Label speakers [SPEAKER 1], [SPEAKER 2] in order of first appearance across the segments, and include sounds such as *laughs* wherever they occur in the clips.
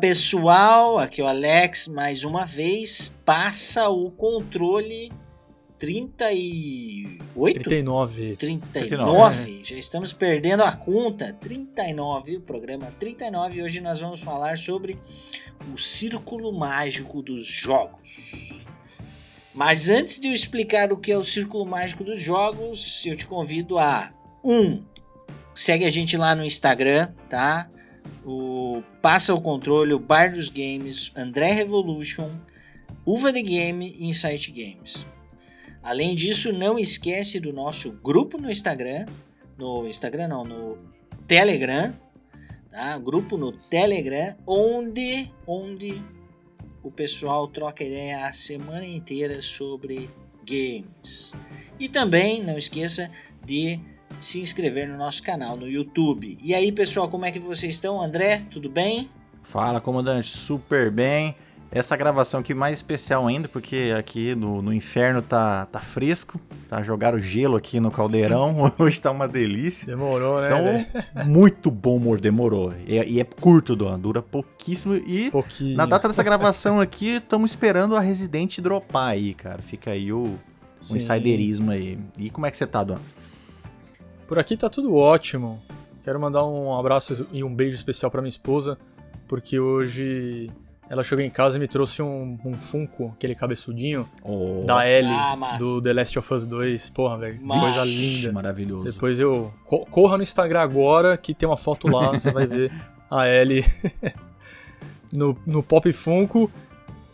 [SPEAKER 1] Pessoal, aqui é o Alex mais uma vez. Passa o controle 38?
[SPEAKER 2] 39.
[SPEAKER 1] 39. Já estamos perdendo a conta. 39, o programa 39. Hoje nós vamos falar sobre o círculo mágico dos jogos. Mas antes de eu explicar o que é o círculo mágico dos jogos, eu te convido a 1. Um, segue a gente lá no Instagram, tá? O Passa o Controle, o Bar dos Games, André Revolution, Uva de Game e Insight Games. Além disso, não esquece do nosso grupo no Instagram, no Instagram não, no Telegram, tá? Grupo no Telegram, onde, onde o pessoal troca ideia a semana inteira sobre games. E também não esqueça de se inscrever no nosso canal no YouTube. E aí, pessoal, como é que vocês estão? André, tudo bem?
[SPEAKER 3] Fala, comandante, super bem. Essa gravação aqui mais especial ainda, porque aqui no, no inferno tá, tá fresco, tá? Jogaram gelo aqui no caldeirão, *laughs* *laughs* hoje tá uma delícia.
[SPEAKER 2] Demorou, né?
[SPEAKER 3] Então, *laughs* muito bom humor, demorou. E, e é curto, dura pouquíssimo. E
[SPEAKER 2] Pouquinho.
[SPEAKER 3] na data dessa gravação aqui, estamos esperando a Resident dropar aí, cara. Fica aí o, o insiderismo aí. E como é que você tá, Dona?
[SPEAKER 2] Por aqui tá tudo ótimo. Quero mandar um abraço e um beijo especial para minha esposa, porque hoje ela chegou em casa e me trouxe um, um Funko, aquele cabeçudinho,
[SPEAKER 3] Oh,
[SPEAKER 2] da Ellie,
[SPEAKER 1] Ah,
[SPEAKER 2] do The Last of Us 2. Porra, velho, coisa linda.
[SPEAKER 3] maravilhoso.
[SPEAKER 2] Depois eu. co- corra no Instagram agora, que tem uma foto lá, você vai ver *laughs* a Ellie *laughs* no, no Pop Funko.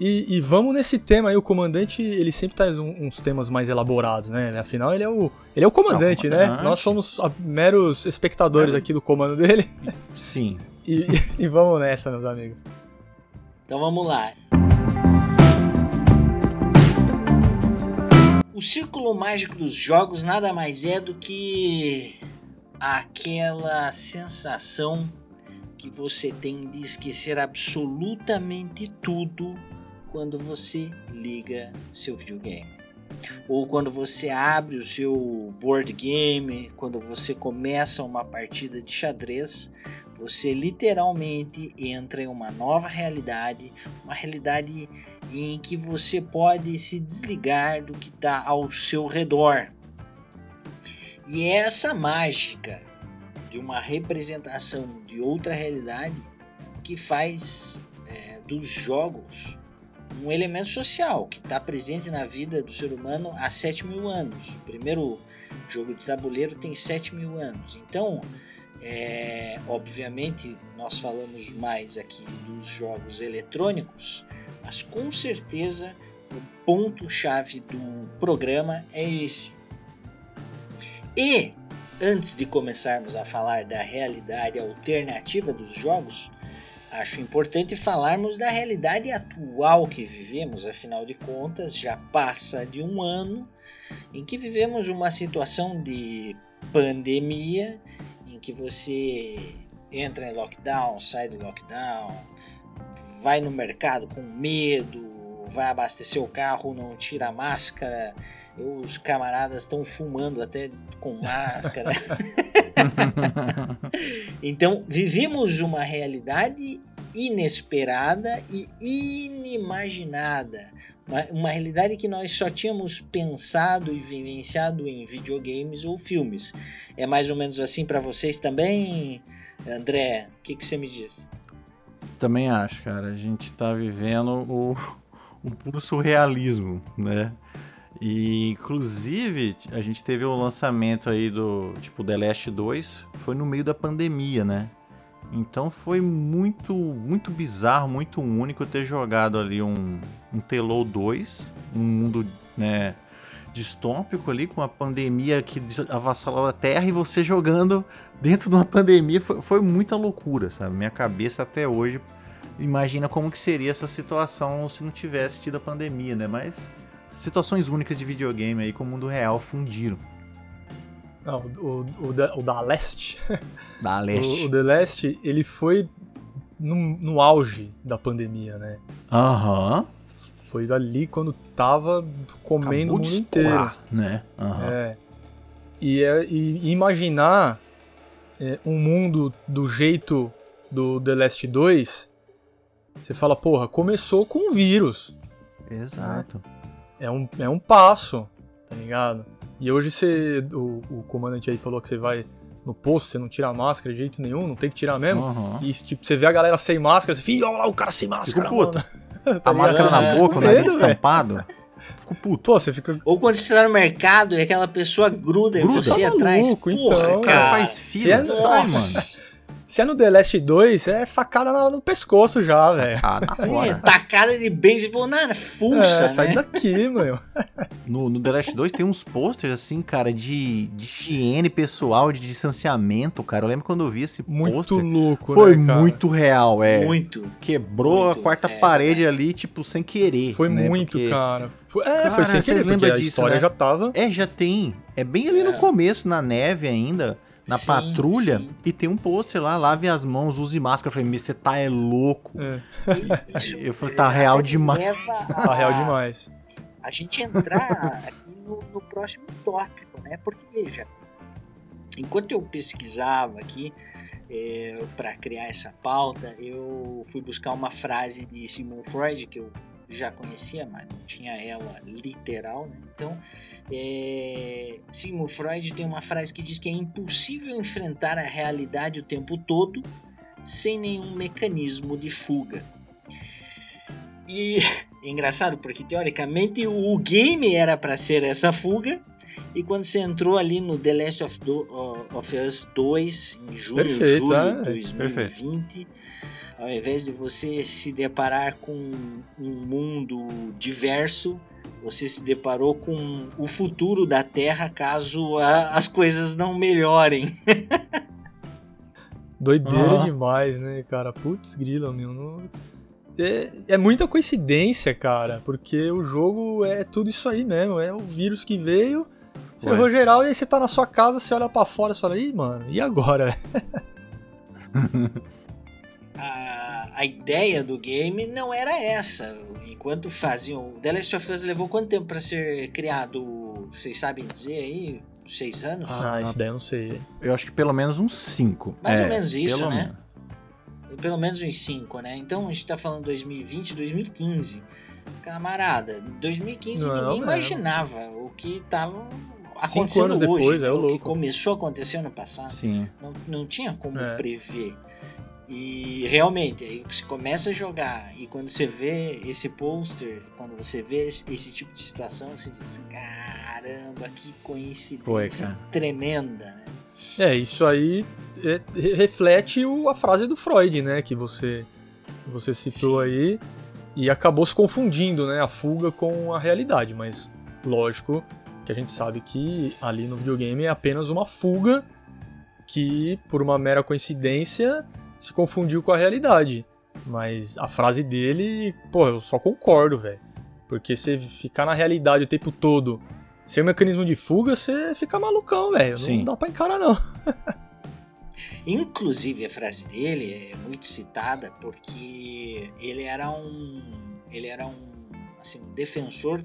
[SPEAKER 2] E, e vamos nesse tema aí, o comandante, ele sempre traz um- uns temas mais elaborados, né? Afinal, ele é o, ele é o comandante,
[SPEAKER 3] É
[SPEAKER 2] né?
[SPEAKER 3] comandante.
[SPEAKER 2] Nós somos a- meros espectadores aqui do comando dele.
[SPEAKER 3] Sim. *laughs*
[SPEAKER 2] E, e vamos nessa, meus amigos.
[SPEAKER 1] Então vamos lá. O círculo mágico dos jogos nada mais é do que aquela sensação que você tem de esquecer absolutamente tudo quando você liga seu videogame. Ou quando você abre o seu board game, quando você começa uma partida de xadrez, você literalmente entra em uma nova realidade, uma realidade em que você pode se desligar do que está ao seu redor. E é essa mágica de uma representação de outra realidade que faz é, dos jogos um elemento social que está presente na vida do ser humano há 7 mil anos. O primeiro jogo de tabuleiro tem 7 mil anos. Então, é, obviamente, nós falamos mais aqui dos jogos eletrônicos, mas com certeza o ponto-chave do programa é esse. E antes de começarmos a falar da realidade alternativa dos jogos, acho importante falarmos da realidade atual que vivemos, afinal de contas, já passa de um ano em que vivemos uma situação de pandemia em que você entra em lockdown, sai do lockdown, vai no mercado com medo, vai abastecer o carro, não tira a máscara, os camaradas estão fumando até com máscara. *laughs* *laughs* então, vivemos uma realidade inesperada e inimaginada. Uma, uma realidade que nós só tínhamos pensado e vivenciado em videogames ou filmes. É mais ou menos assim para vocês também, André? O que, você me diz?
[SPEAKER 3] Também acho, cara. A gente tá vivendo o, o *laughs* puro surrealismo, né? E, inclusive, a gente teve o lançamento aí do, tipo, The Last 2, foi no meio da pandemia, né? Então foi muito, muito bizarro, muito único ter jogado ali um, um Telou 2, um mundo, né, distópico ali, com a pandemia que avassalou a Terra e você jogando dentro de uma pandemia foi, foi muita loucura, sabe? Minha cabeça até hoje imagina como que seria essa situação se não tivesse tido a pandemia, né? Mas situações únicas de videogame aí com o mundo real fundiram.
[SPEAKER 2] Não, o, o, o, da, o da Leste, *laughs*
[SPEAKER 3] Da
[SPEAKER 2] o,
[SPEAKER 3] leste.
[SPEAKER 2] o The Last, ele foi no, no auge da pandemia, né?
[SPEAKER 3] Aham.
[SPEAKER 2] Foi dali quando tava comendo
[SPEAKER 3] Acabou
[SPEAKER 2] o
[SPEAKER 3] de
[SPEAKER 2] mundo inteiro.
[SPEAKER 3] estourar, né? Aham.
[SPEAKER 2] É. E, e imaginar é, um mundo do jeito do The Last 2 Você fala, porra, começou com um vírus.
[SPEAKER 3] Exato.
[SPEAKER 2] É um, é um passo, tá ligado? E hoje você. O, o comandante aí falou que você vai no posto, você não tira a máscara de jeito nenhum, não tem que tirar mesmo.
[SPEAKER 3] Uhum.
[SPEAKER 2] E tipo, você vê a galera sem máscara, você fica, olha lá o cara sem máscara,
[SPEAKER 3] Fico puto.
[SPEAKER 2] mano.
[SPEAKER 3] A *laughs* máscara na
[SPEAKER 1] É,
[SPEAKER 3] boca, o nariz estampado. Fico puto.
[SPEAKER 2] Pô, você fica.
[SPEAKER 1] Ou quando você tá no mercado e aquela pessoa gruda,
[SPEAKER 3] Gruda.
[SPEAKER 1] em você
[SPEAKER 2] Tá
[SPEAKER 1] atrás.
[SPEAKER 2] maluco,
[SPEAKER 1] Porra,
[SPEAKER 2] então,
[SPEAKER 3] cara
[SPEAKER 1] cara.
[SPEAKER 3] faz fila,
[SPEAKER 2] Você é-
[SPEAKER 3] sai, mano.
[SPEAKER 2] Se é no The Last 2, é facada no pescoço já, velho.
[SPEAKER 3] Ah, na
[SPEAKER 1] É,
[SPEAKER 3] hora.
[SPEAKER 1] tacada de beisebol na fuça,
[SPEAKER 2] É, sai
[SPEAKER 1] né?
[SPEAKER 2] daqui, meu.
[SPEAKER 3] No, no The Last 2 tem uns posters, assim, cara, de, de higiene pessoal, de distanciamento, cara. Eu lembro quando eu vi esse
[SPEAKER 2] Muito
[SPEAKER 3] pôster.
[SPEAKER 2] louco,
[SPEAKER 3] Foi
[SPEAKER 2] né, cara?
[SPEAKER 3] muito real, é.
[SPEAKER 1] Muito.
[SPEAKER 3] Quebrou
[SPEAKER 1] Muito,
[SPEAKER 3] a quarta
[SPEAKER 1] é,
[SPEAKER 3] parede ali, tipo, sem querer.
[SPEAKER 2] Foi
[SPEAKER 3] né?
[SPEAKER 2] muito,
[SPEAKER 3] Porque-
[SPEAKER 2] cara. Foi, é,
[SPEAKER 3] Cara,
[SPEAKER 2] foi sem querer, porque
[SPEAKER 3] lembram
[SPEAKER 2] a
[SPEAKER 3] disso,
[SPEAKER 2] história
[SPEAKER 3] né?
[SPEAKER 2] já tava.
[SPEAKER 3] É, já tem. É bem ali
[SPEAKER 1] É.
[SPEAKER 3] no começo, na neve ainda, na
[SPEAKER 1] Sim,
[SPEAKER 3] patrulha.
[SPEAKER 1] sim.
[SPEAKER 3] E tem um pôster lá, lave as mãos, use máscara. Eu falei, "Me, você tá é louco.
[SPEAKER 2] É,
[SPEAKER 3] Eu falei, tá real demais.
[SPEAKER 2] Tá
[SPEAKER 1] a-
[SPEAKER 2] real demais.
[SPEAKER 1] a gente entrar aqui no, no próximo tópico, né? Porque veja, enquanto eu pesquisava aqui para criar essa pauta, eu fui buscar uma frase de Sigmund Freud que eu já conhecia, mas não tinha ela literal, né? Então, é, Sigmund Freud tem uma frase que diz que é impossível enfrentar a realidade o tempo todo sem nenhum mecanismo de fuga. E é *laughs* engraçado porque teoricamente o game era para ser essa fuga e quando você entrou ali no The Last of, Do- of Us 2 em junho,
[SPEAKER 2] Perfeito,
[SPEAKER 1] julho
[SPEAKER 2] é,
[SPEAKER 1] de 2020, ao invés de você se deparar com um mundo diverso, você se deparou com o futuro da Terra caso a- as coisas não melhorem. *laughs*
[SPEAKER 2] Doideira
[SPEAKER 3] Aham.
[SPEAKER 2] demais, né, cara? Putz, grila, meu. não- É, é muita coincidência, cara, porque o jogo é tudo isso aí mesmo. É o vírus que veio, ferrou geral, e aí você tá na sua casa, você olha pra fora e fala, ih, mano, e agora?
[SPEAKER 1] a, *laughs* *laughs* a ideia do game não era essa. Enquanto faziam. The Last of Us levou quanto tempo para ser criado? Vocês sabem dizer aí? Seis anos?
[SPEAKER 2] Ah, isso daí eu não sei.
[SPEAKER 3] Eu acho que pelo menos uns 5.
[SPEAKER 1] Mais ou menos isso,
[SPEAKER 3] pelo
[SPEAKER 1] né?
[SPEAKER 3] menos.
[SPEAKER 1] Pelo menos uns cinco, né? Então a gente tá falando 2020, 2015. Camarada, 2015
[SPEAKER 2] Não,
[SPEAKER 1] ninguém
[SPEAKER 2] é.
[SPEAKER 1] imaginava o que tava
[SPEAKER 2] Cinco
[SPEAKER 1] acontecendo
[SPEAKER 2] anos
[SPEAKER 1] hoje.
[SPEAKER 2] depois, é
[SPEAKER 1] né?
[SPEAKER 2] o
[SPEAKER 1] o que
[SPEAKER 2] louco.
[SPEAKER 1] começou a acontecer ano passado.
[SPEAKER 3] Sim.
[SPEAKER 1] não, não tinha como
[SPEAKER 2] É.
[SPEAKER 1] prever. E realmente, aí você começa a jogar e quando você vê esse pôster, quando você vê esse, tipo de situação, você diz: caramba, que coincidência tremenda, né?
[SPEAKER 2] É, isso aí é, re- reflete o- a frase do Freud, né? Que você, você citou
[SPEAKER 1] Sim.
[SPEAKER 2] aí. E acabou se confundindo, né? A fuga com a realidade. Mas, lógico que a gente sabe que ali no videogame é apenas uma fuga que, por uma mera coincidência, se confundiu com a realidade. Mas a frase dele, pô, eu só concordo, velho. Porque você ficar na realidade o tempo todo sem o mecanismo de fuga, você fica malucão, velho. Não dá pra encarar, não. *laughs*
[SPEAKER 1] Inclusive a frase dele é muito citada porque ele era um ele era um assim um defensor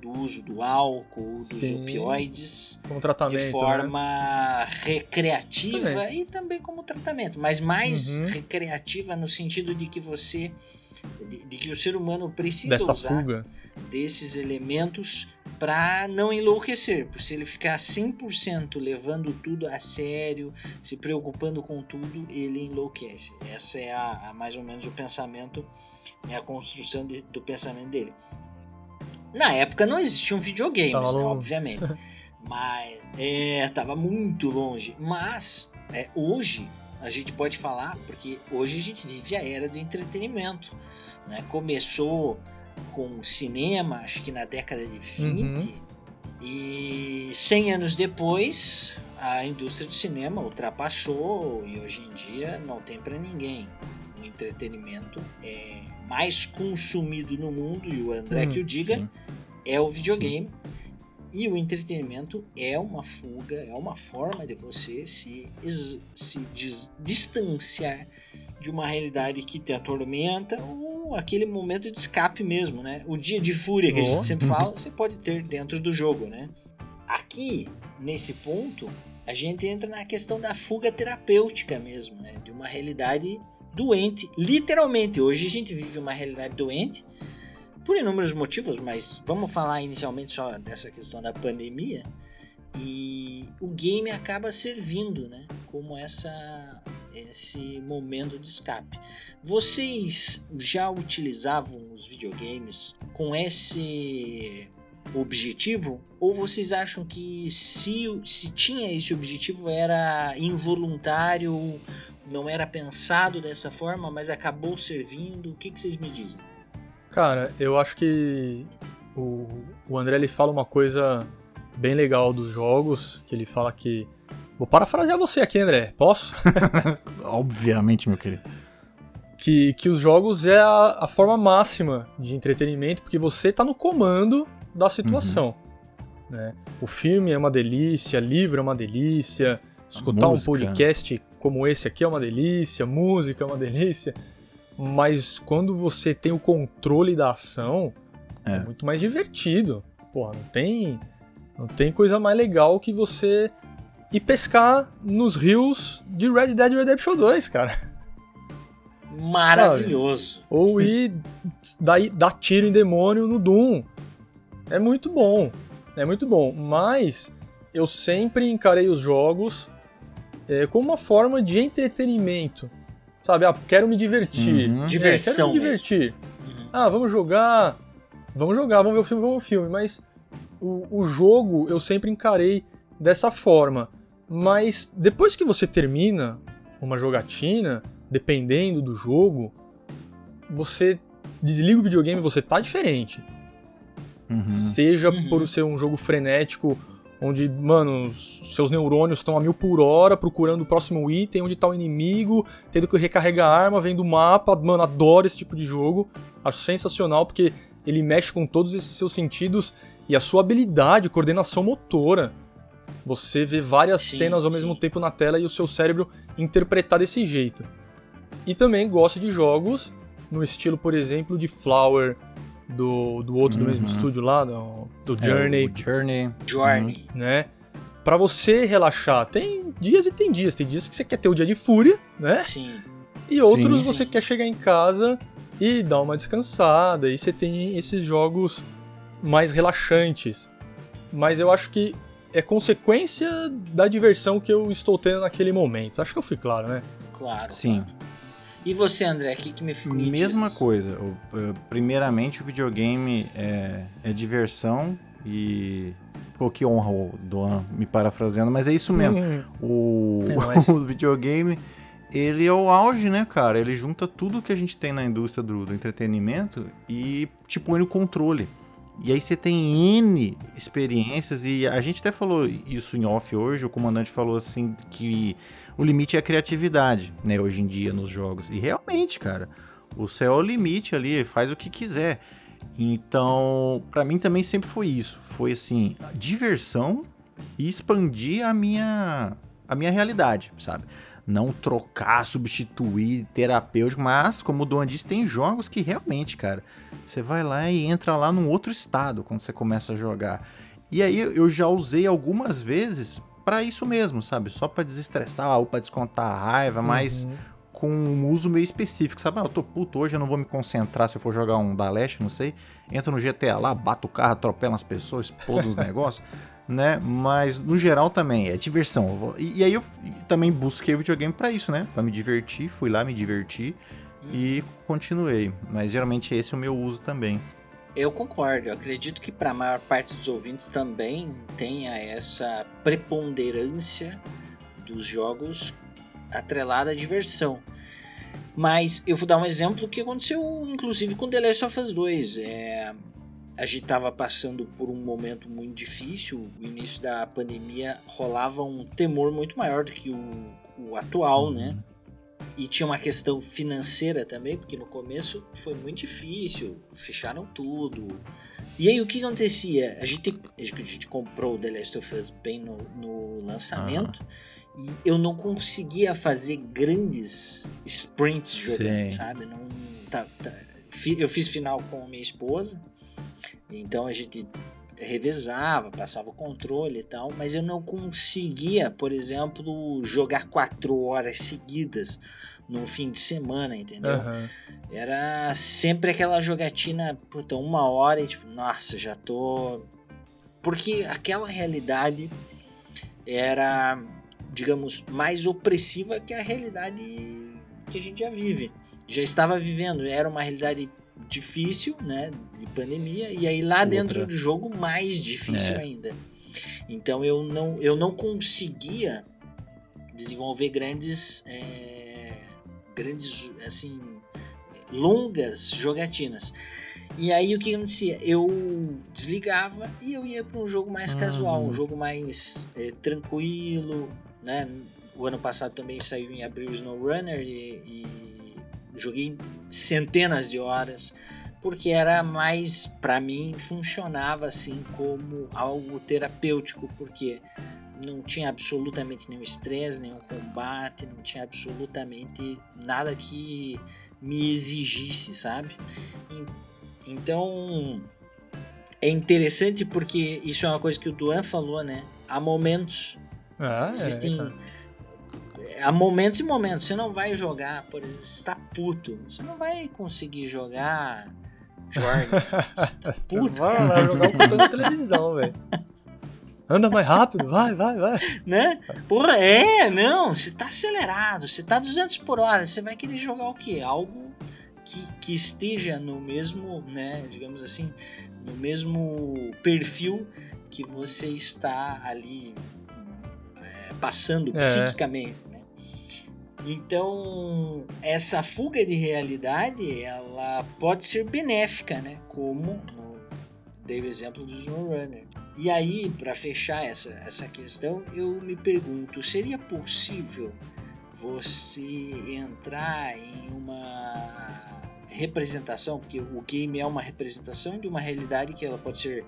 [SPEAKER 1] do uso do álcool, dos
[SPEAKER 2] Sim.
[SPEAKER 1] opioides de
[SPEAKER 2] né?
[SPEAKER 1] forma recreativa
[SPEAKER 2] Também.
[SPEAKER 1] e também como tratamento, mas mais
[SPEAKER 2] Uhum.
[SPEAKER 1] recreativa no sentido de que você de, de que o ser humano precisa
[SPEAKER 2] Dessa
[SPEAKER 1] usar
[SPEAKER 2] fuga.
[SPEAKER 1] desses elementos para não enlouquecer, porque se ele ficar 100% levando tudo a sério, se preocupando com tudo, ele enlouquece. Essa é a, a mais ou menos o pensamento, é a construção de- do pensamento dele. Na época não existiam videogames, né, obviamente, *laughs* mas é, tava muito longe. Mas é, hoje a gente pode falar, porque hoje a gente vive a era do entretenimento, né? Começou com cinema, acho que na década de 20, e 100 anos depois a indústria do cinema ultrapassou e hoje em dia não tem para ninguém. O entretenimento é mais consumido no mundo e o André
[SPEAKER 2] Hum,
[SPEAKER 1] que o diga
[SPEAKER 3] sim.
[SPEAKER 1] é o videogame. E o entretenimento é uma fuga, é uma forma de você se, se dis- distanciar de uma realidade que te atormenta ou aquele momento de escape mesmo, né? O dia de fúria que a
[SPEAKER 2] Oh.
[SPEAKER 1] gente sempre *laughs* fala, você pode ter dentro do jogo, né? Aqui, nesse ponto, a gente entra na questão da fuga terapêutica mesmo, né? De uma realidade doente, literalmente. Hoje a gente vive uma realidade doente por inúmeros motivos, mas vamos falar inicialmente só dessa questão da pandemia. E o game acaba servindo, né, como essa esse momento de escape. Vocês já utilizavam os videogames com esse objetivo? Ou vocês acham que se, se tinha esse objetivo era involuntário, não era pensado dessa forma, mas acabou servindo? O que, que vocês me dizem?
[SPEAKER 2] Cara, eu acho que o, o André ele fala uma coisa bem legal dos jogos, que ele fala que. Vou parafrasear você aqui, André. Posso? *laughs*
[SPEAKER 3] Obviamente, meu querido.
[SPEAKER 2] Que, que os jogos é a, a forma máxima de entretenimento, porque você tá no comando da situação. Uhum. Né? O filme é uma delícia, livro é uma delícia, escutar um podcast como esse aqui é uma delícia, música é uma delícia. Mas quando você tem o controle da ação, é, é muito mais divertido. Porra, não tem, não tem coisa mais legal que você ir pescar nos rios de Red Dead Redemption 2, cara.
[SPEAKER 1] Maravilhoso.
[SPEAKER 2] Sabe? Ou ir dar, dar tiro em demônio no Doom. É muito bom. É muito bom. Mas eu sempre encarei os jogos é, como uma forma de entretenimento. Sabe? Ah, quero me divertir.
[SPEAKER 1] Uhum. Diversão.
[SPEAKER 2] É, quero me divertir. Uhum. Ah, vamos jogar. Vamos jogar, vamos ver o filme, vamos ver o filme. Mas o, o jogo eu sempre encarei dessa forma. Mas depois que você termina uma jogatina, dependendo do jogo, você desliga o videogame, você tá diferente. Uhum. Seja uhum. por ser um jogo frenético, onde, mano, seus neurônios estão a mil por hora procurando o próximo item, onde tá o inimigo, tendo que recarregar a arma, vendo o mapa. Mano, adoro esse tipo de jogo. Acho sensacional porque ele mexe com todos esses seus sentidos e a sua habilidade, coordenação motora. Você vê várias sim, cenas ao sim. mesmo tempo na tela e o seu cérebro interpretar desse jeito. E também gosto de jogos no estilo, por exemplo, de Flower, do, do outro uhum. do mesmo uhum. estúdio lá, do, do Journey.
[SPEAKER 3] É, Journey.
[SPEAKER 1] Journey.
[SPEAKER 2] Né? Pra você relaxar, tem dias e tem dias. Tem dias que você quer ter o dia de fúria, né?
[SPEAKER 1] Sim.
[SPEAKER 2] E outros sim, você sim. quer chegar em casa e dar uma descansada. E você tem esses jogos mais relaxantes. Mas eu acho que é consequência da diversão que eu estou tendo naquele momento. Acho que eu fui claro, né?
[SPEAKER 1] Claro.
[SPEAKER 3] Sim.
[SPEAKER 1] Claro. E você, André, o que, que me, me
[SPEAKER 3] Mesma
[SPEAKER 1] diz?
[SPEAKER 3] coisa. Primeiramente, o videogame é, é diversão e Pô, que honra o Dona me parafraseando, mas é isso mesmo. Hum. O, é *laughs* o videogame, ele é o auge, né, cara? Ele junta tudo que a gente tem na indústria do, do entretenimento e te põe no controle. E aí você tem N experiências, e a gente até falou isso em off hoje, o comandante falou assim que o limite é a criatividade, né, hoje em dia nos jogos. E realmente, cara, o céu é o limite ali, faz o que quiser. Então, para mim também sempre foi isso, foi assim, diversão e expandir a minha a minha realidade, sabe? Não trocar, substituir terapêutico, mas como o Duan disse, tem jogos que realmente, cara, você vai lá e entra lá num outro estado quando você começa a jogar. E aí eu já usei algumas vezes para isso mesmo, sabe? Só para desestressar ou para descontar a raiva, uhum. mas com um uso meio específico, sabe? Ah, eu tô puto hoje, eu não vou me concentrar se eu for jogar um da Leste, não sei. Entra no GTA lá, bato o carro, atropela as pessoas, exploda os *laughs* negócios, né? Mas no geral também é diversão. E, e aí eu também busquei o videogame para isso, né? Para me divertir, fui lá me divertir e continuei. Mas geralmente esse é o meu uso também.
[SPEAKER 1] Eu concordo. Eu acredito que para a maior parte dos ouvintes também tenha essa preponderância dos jogos atrelada à diversão. Mas eu vou dar um exemplo que aconteceu inclusive com The Last of Us 2. É, a gente estava passando por um momento muito difícil. O início da pandemia rolava um temor muito maior do que o, o atual, né? E tinha uma questão financeira também, porque no começo foi muito difícil, fecharam tudo. E aí o que acontecia? A gente, a gente comprou o The Last of Us bem no, no lançamento uhum. e eu não conseguia fazer grandes sprints jogando, Sim. sabe? Não, tá, tá, eu fiz final com a minha esposa, então a gente revezava, passava o controle e tal, mas eu não conseguia, por exemplo, jogar quatro horas seguidas no fim de semana, entendeu?
[SPEAKER 2] Aham.
[SPEAKER 1] Era sempre aquela jogatina, puta, uma hora e tipo, nossa, já tô. Porque aquela realidade era, digamos, mais opressiva que a realidade que a gente já vive. Já estava vivendo, era uma realidade difícil, né, de pandemia, e aí lá
[SPEAKER 3] Outra.
[SPEAKER 1] dentro do jogo mais difícil
[SPEAKER 3] É.
[SPEAKER 1] ainda. Então eu não, eu não conseguia desenvolver grandes, é, grandes assim, longas jogatinas. E aí o que acontecia? Eu desligava e eu ia para um jogo mais
[SPEAKER 3] Uhum.
[SPEAKER 1] casual, um jogo mais é, tranquilo, né? O ano passado também saiu em abril o SnowRunner e, e joguei centenas de horas porque era mais para mim funcionava assim como algo terapêutico porque não tinha absolutamente nenhum estresse, nenhum combate, não tinha absolutamente nada que me exigisse, sabe? En- Então é interessante porque isso é uma coisa que o Duan falou, né? Há momentos
[SPEAKER 2] Ah, é,
[SPEAKER 1] Existem.
[SPEAKER 2] cara.
[SPEAKER 1] Há momentos e momentos. Você não vai jogar, por exemplo, você tá puto. Você não vai conseguir jogar Jordan. Você tá *laughs* puto,
[SPEAKER 2] vai
[SPEAKER 1] cara,
[SPEAKER 2] lá jogar o controle da televisão, velho. Anda mais rápido, vai, vai, vai.
[SPEAKER 1] né? Porra, é, não. Você tá acelerado. Você tá 200 por hora. Você vai querer jogar o quê? Algo que, que esteja no mesmo, né? Digamos assim, no mesmo perfil que você está ali é, passando
[SPEAKER 2] É.
[SPEAKER 1] psiquicamente, né? Então, essa fuga de realidade, ela pode ser benéfica, né? Como dei o exemplo do SnowRunner. E aí, para fechar essa, essa questão, eu me pergunto, seria possível você entrar em uma representação, porque o game é uma representação de uma realidade que ela pode ser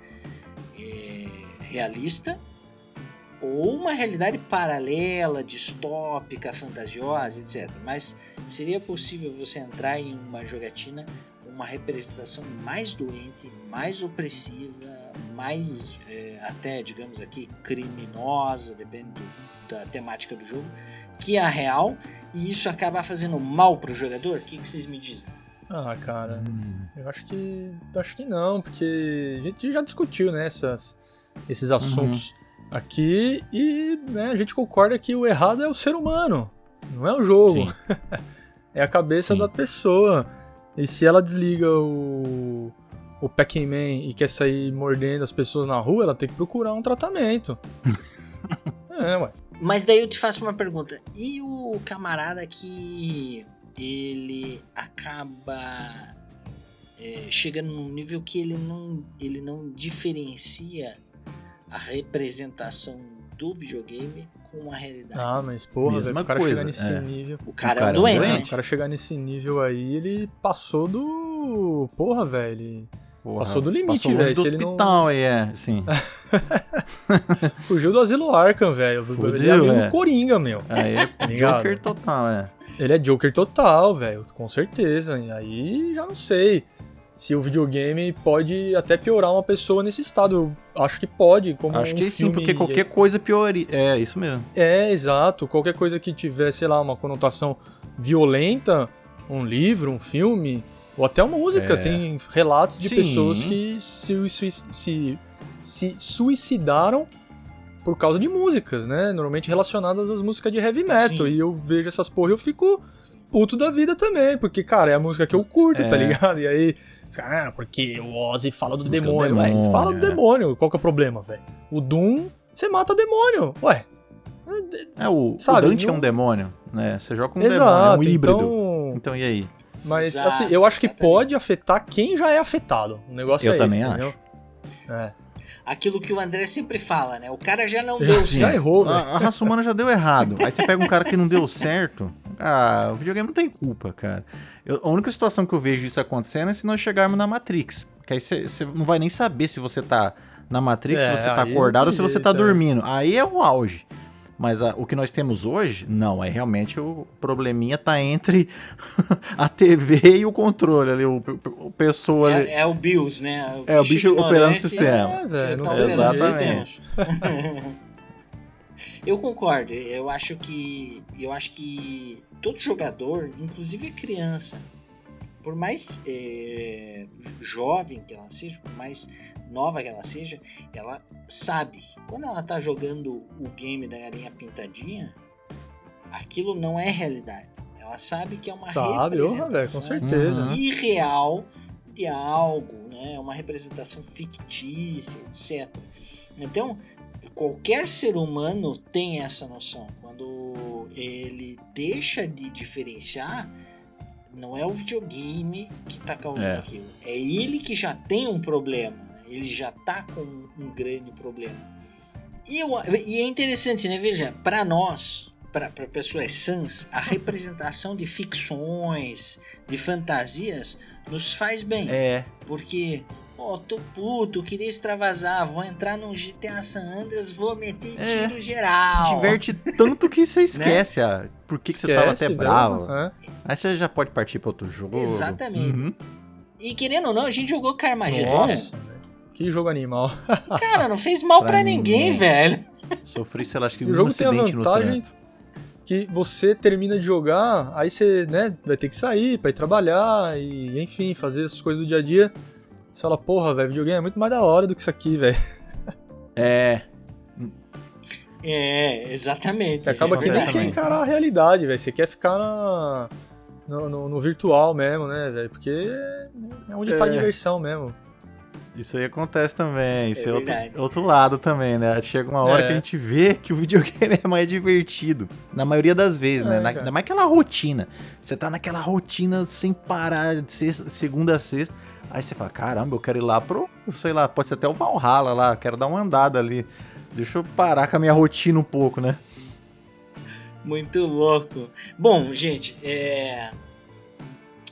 [SPEAKER 1] é, realista ou uma realidade paralela, distópica, fantasiosa, etc. Mas seria possível você entrar em uma jogatina com uma representação mais doente, mais opressiva, mais é, até, digamos aqui, criminosa, dependendo do- da temática do jogo, que a real, e isso acaba fazendo mal pro jogador? O que, que vocês me dizem?
[SPEAKER 2] Ah, cara,
[SPEAKER 3] Hum.
[SPEAKER 2] eu acho que acho que não, porque a gente já discutiu né, essas, esses assuntos aqui e né, a gente concorda que o errado é o ser humano, não é o jogo. *laughs* É a cabeça
[SPEAKER 3] Sim.
[SPEAKER 2] da pessoa. E se ela desliga o, o Pac-Man e quer sair mordendo as pessoas na rua, ela tem que procurar um tratamento. *laughs* é, ué.
[SPEAKER 1] Mas daí eu te faço uma pergunta. E o camarada que ele acaba é, chegando num nível que ele não, ele não diferencia a representação do videogame com a realidade.
[SPEAKER 2] Ah, mas porra,
[SPEAKER 3] Mesma
[SPEAKER 2] velho, o cara
[SPEAKER 3] coisa,
[SPEAKER 2] chegar nesse
[SPEAKER 3] é.
[SPEAKER 2] nível.
[SPEAKER 1] o cara
[SPEAKER 3] o
[SPEAKER 1] é um
[SPEAKER 3] cara é um
[SPEAKER 1] doente,
[SPEAKER 3] doente.
[SPEAKER 1] né?
[SPEAKER 2] O cara chegar nesse nível aí, ele passou do. Porra, velho. ele
[SPEAKER 3] Porra,
[SPEAKER 2] Passou do limite,
[SPEAKER 3] passou
[SPEAKER 2] velho,
[SPEAKER 3] do
[SPEAKER 2] não-
[SPEAKER 3] hospital aí, é, sim. *laughs*
[SPEAKER 2] Fugiu do asilo Arkham, velho. Ele é amigo
[SPEAKER 3] é.
[SPEAKER 2] Coringa, meu.
[SPEAKER 3] Aí é
[SPEAKER 2] ligado?
[SPEAKER 3] Joker total, é.
[SPEAKER 2] Ele é Joker total, velho, com certeza. E aí já não sei se o videogame pode até piorar uma pessoa nesse estado. Eu acho que pode, como
[SPEAKER 3] Acho
[SPEAKER 2] um
[SPEAKER 3] que sim, porque qualquer coisa pioraria. É, isso mesmo.
[SPEAKER 2] É, exato. Qualquer coisa que tiver, sei lá, uma conotação violenta, um livro, um filme, ou até uma música.
[SPEAKER 3] É.
[SPEAKER 2] Tem relatos de
[SPEAKER 3] Sim.
[SPEAKER 2] pessoas que se, se, se suicidaram por causa de músicas, né? Normalmente relacionadas às músicas de heavy metal.
[SPEAKER 1] Sim.
[SPEAKER 2] E eu vejo essas porra e eu fico
[SPEAKER 1] Sim.
[SPEAKER 2] puto da vida também, porque, cara, é a música que eu curto, tá
[SPEAKER 3] É.
[SPEAKER 2] ligado? E aí, ah, porque o Ozzy fala do
[SPEAKER 3] Música do
[SPEAKER 2] demônio. Ué,
[SPEAKER 3] demônio,
[SPEAKER 2] fala do
[SPEAKER 3] é.
[SPEAKER 2] demônio. Qual que é o problema, velho? O Doom, você mata demônio. Ué,
[SPEAKER 3] É, o,
[SPEAKER 2] Sabe,
[SPEAKER 3] o Dante é um demônio, né? Você joga um
[SPEAKER 2] exato.
[SPEAKER 3] demônio, é um híbrido.
[SPEAKER 2] Então,
[SPEAKER 3] Então, e aí?
[SPEAKER 2] mas
[SPEAKER 1] Exato,
[SPEAKER 2] assim, eu acho que
[SPEAKER 1] exatamente.
[SPEAKER 2] pode afetar quem já é afetado. O negócio
[SPEAKER 3] Eu
[SPEAKER 2] é
[SPEAKER 3] também
[SPEAKER 2] esse,
[SPEAKER 3] acho.
[SPEAKER 2] entendeu? É.
[SPEAKER 1] Aquilo que o André sempre fala, né? O cara já não
[SPEAKER 2] Já-
[SPEAKER 1] deu
[SPEAKER 2] já
[SPEAKER 1] certo.
[SPEAKER 2] errou, velho.
[SPEAKER 3] A, a raça humana já deu errado. Aí você pega um cara que não deu certo. Ah, o videogame não tem culpa, cara. Eu- a única situação que eu vejo isso acontecendo é se nós chegarmos na Matrix. Que aí você, não vai nem saber se você tá na Matrix,
[SPEAKER 2] É,
[SPEAKER 3] se você tá acordado ou se você tá
[SPEAKER 2] é.
[SPEAKER 3] dormindo. Aí é o auge. Mas a, o que nós temos hoje, não, é realmente o probleminha tá entre *laughs* a TV e o controle ali, o, o pessoa ali.
[SPEAKER 1] É, é, o BIOS, né?
[SPEAKER 3] O é, o bicho operando o sistema.
[SPEAKER 2] É, velho,
[SPEAKER 1] tá
[SPEAKER 3] exatamente. *laughs*
[SPEAKER 1] eu concordo, eu acho que. Eu acho que todo jogador, inclusive criança, por mais é, jovem que ela seja, por mais nova que ela seja, ela sabe. Quando ela tá jogando o game da galinha pintadinha, aquilo não é realidade. Ela sabe que é uma
[SPEAKER 2] sabe,
[SPEAKER 1] representação
[SPEAKER 2] com certeza. Uhum.
[SPEAKER 1] irreal de algo, né? Uma representação fictícia, etc. Então, qualquer ser humano tem essa noção. Quando ele deixa de diferenciar, não é o videogame que está causando é. aquilo. É ele que já tem um problema. Ele já está com um grande problema. E, eu, e é interessante, né? Veja, para nós, para pessoas sãs, a representação de ficções, de fantasias, nos faz bem.
[SPEAKER 3] É.
[SPEAKER 1] Porque Ó, oh, tô puto, queria extravasar, vou entrar no GTA San Andreas, vou meter é, tiro geral.
[SPEAKER 3] Se diverte tanto que você *laughs* esquece né? a, por que, que você tava até bravo. É. Aí você já pode partir para outro jogo.
[SPEAKER 1] Exatamente. Uhum. E querendo ou não, a gente jogou Carmageddon.
[SPEAKER 2] Nossa, que jogo animal. *laughs*
[SPEAKER 1] Cara, não fez mal *laughs* para ninguém, ninguém, velho.
[SPEAKER 3] Sofri, sei lá, acho que
[SPEAKER 2] um acidente no trânsito. Que você termina de jogar, aí você, né, vai ter que sair para ir trabalhar e, enfim, fazer as coisas do dia a dia. Você fala, porra, velho, videogame é muito mais da hora do que isso aqui, velho.
[SPEAKER 3] É.
[SPEAKER 1] É, exatamente.
[SPEAKER 2] Você acaba que nem quer encarar a realidade, velho. Você quer ficar na, no, no, no virtual mesmo, né, velho? Porque é onde tá a é. diversão mesmo.
[SPEAKER 3] Isso aí acontece também. Isso é, é outro, outro, lado também, né? Chega uma hora é. que a gente vê que o videogame é mais divertido. Na maioria das vezes, né? é, né? Ainda mais aquela rotina. Você tá naquela rotina sem parar de sexta, segunda a sexta. Aí você fala, caramba, eu quero ir lá pro, sei lá, pode ser até o Valhalla lá, quero dar uma andada ali. Deixa eu parar com a minha rotina um pouco, né?
[SPEAKER 1] Muito louco. Bom, gente, é...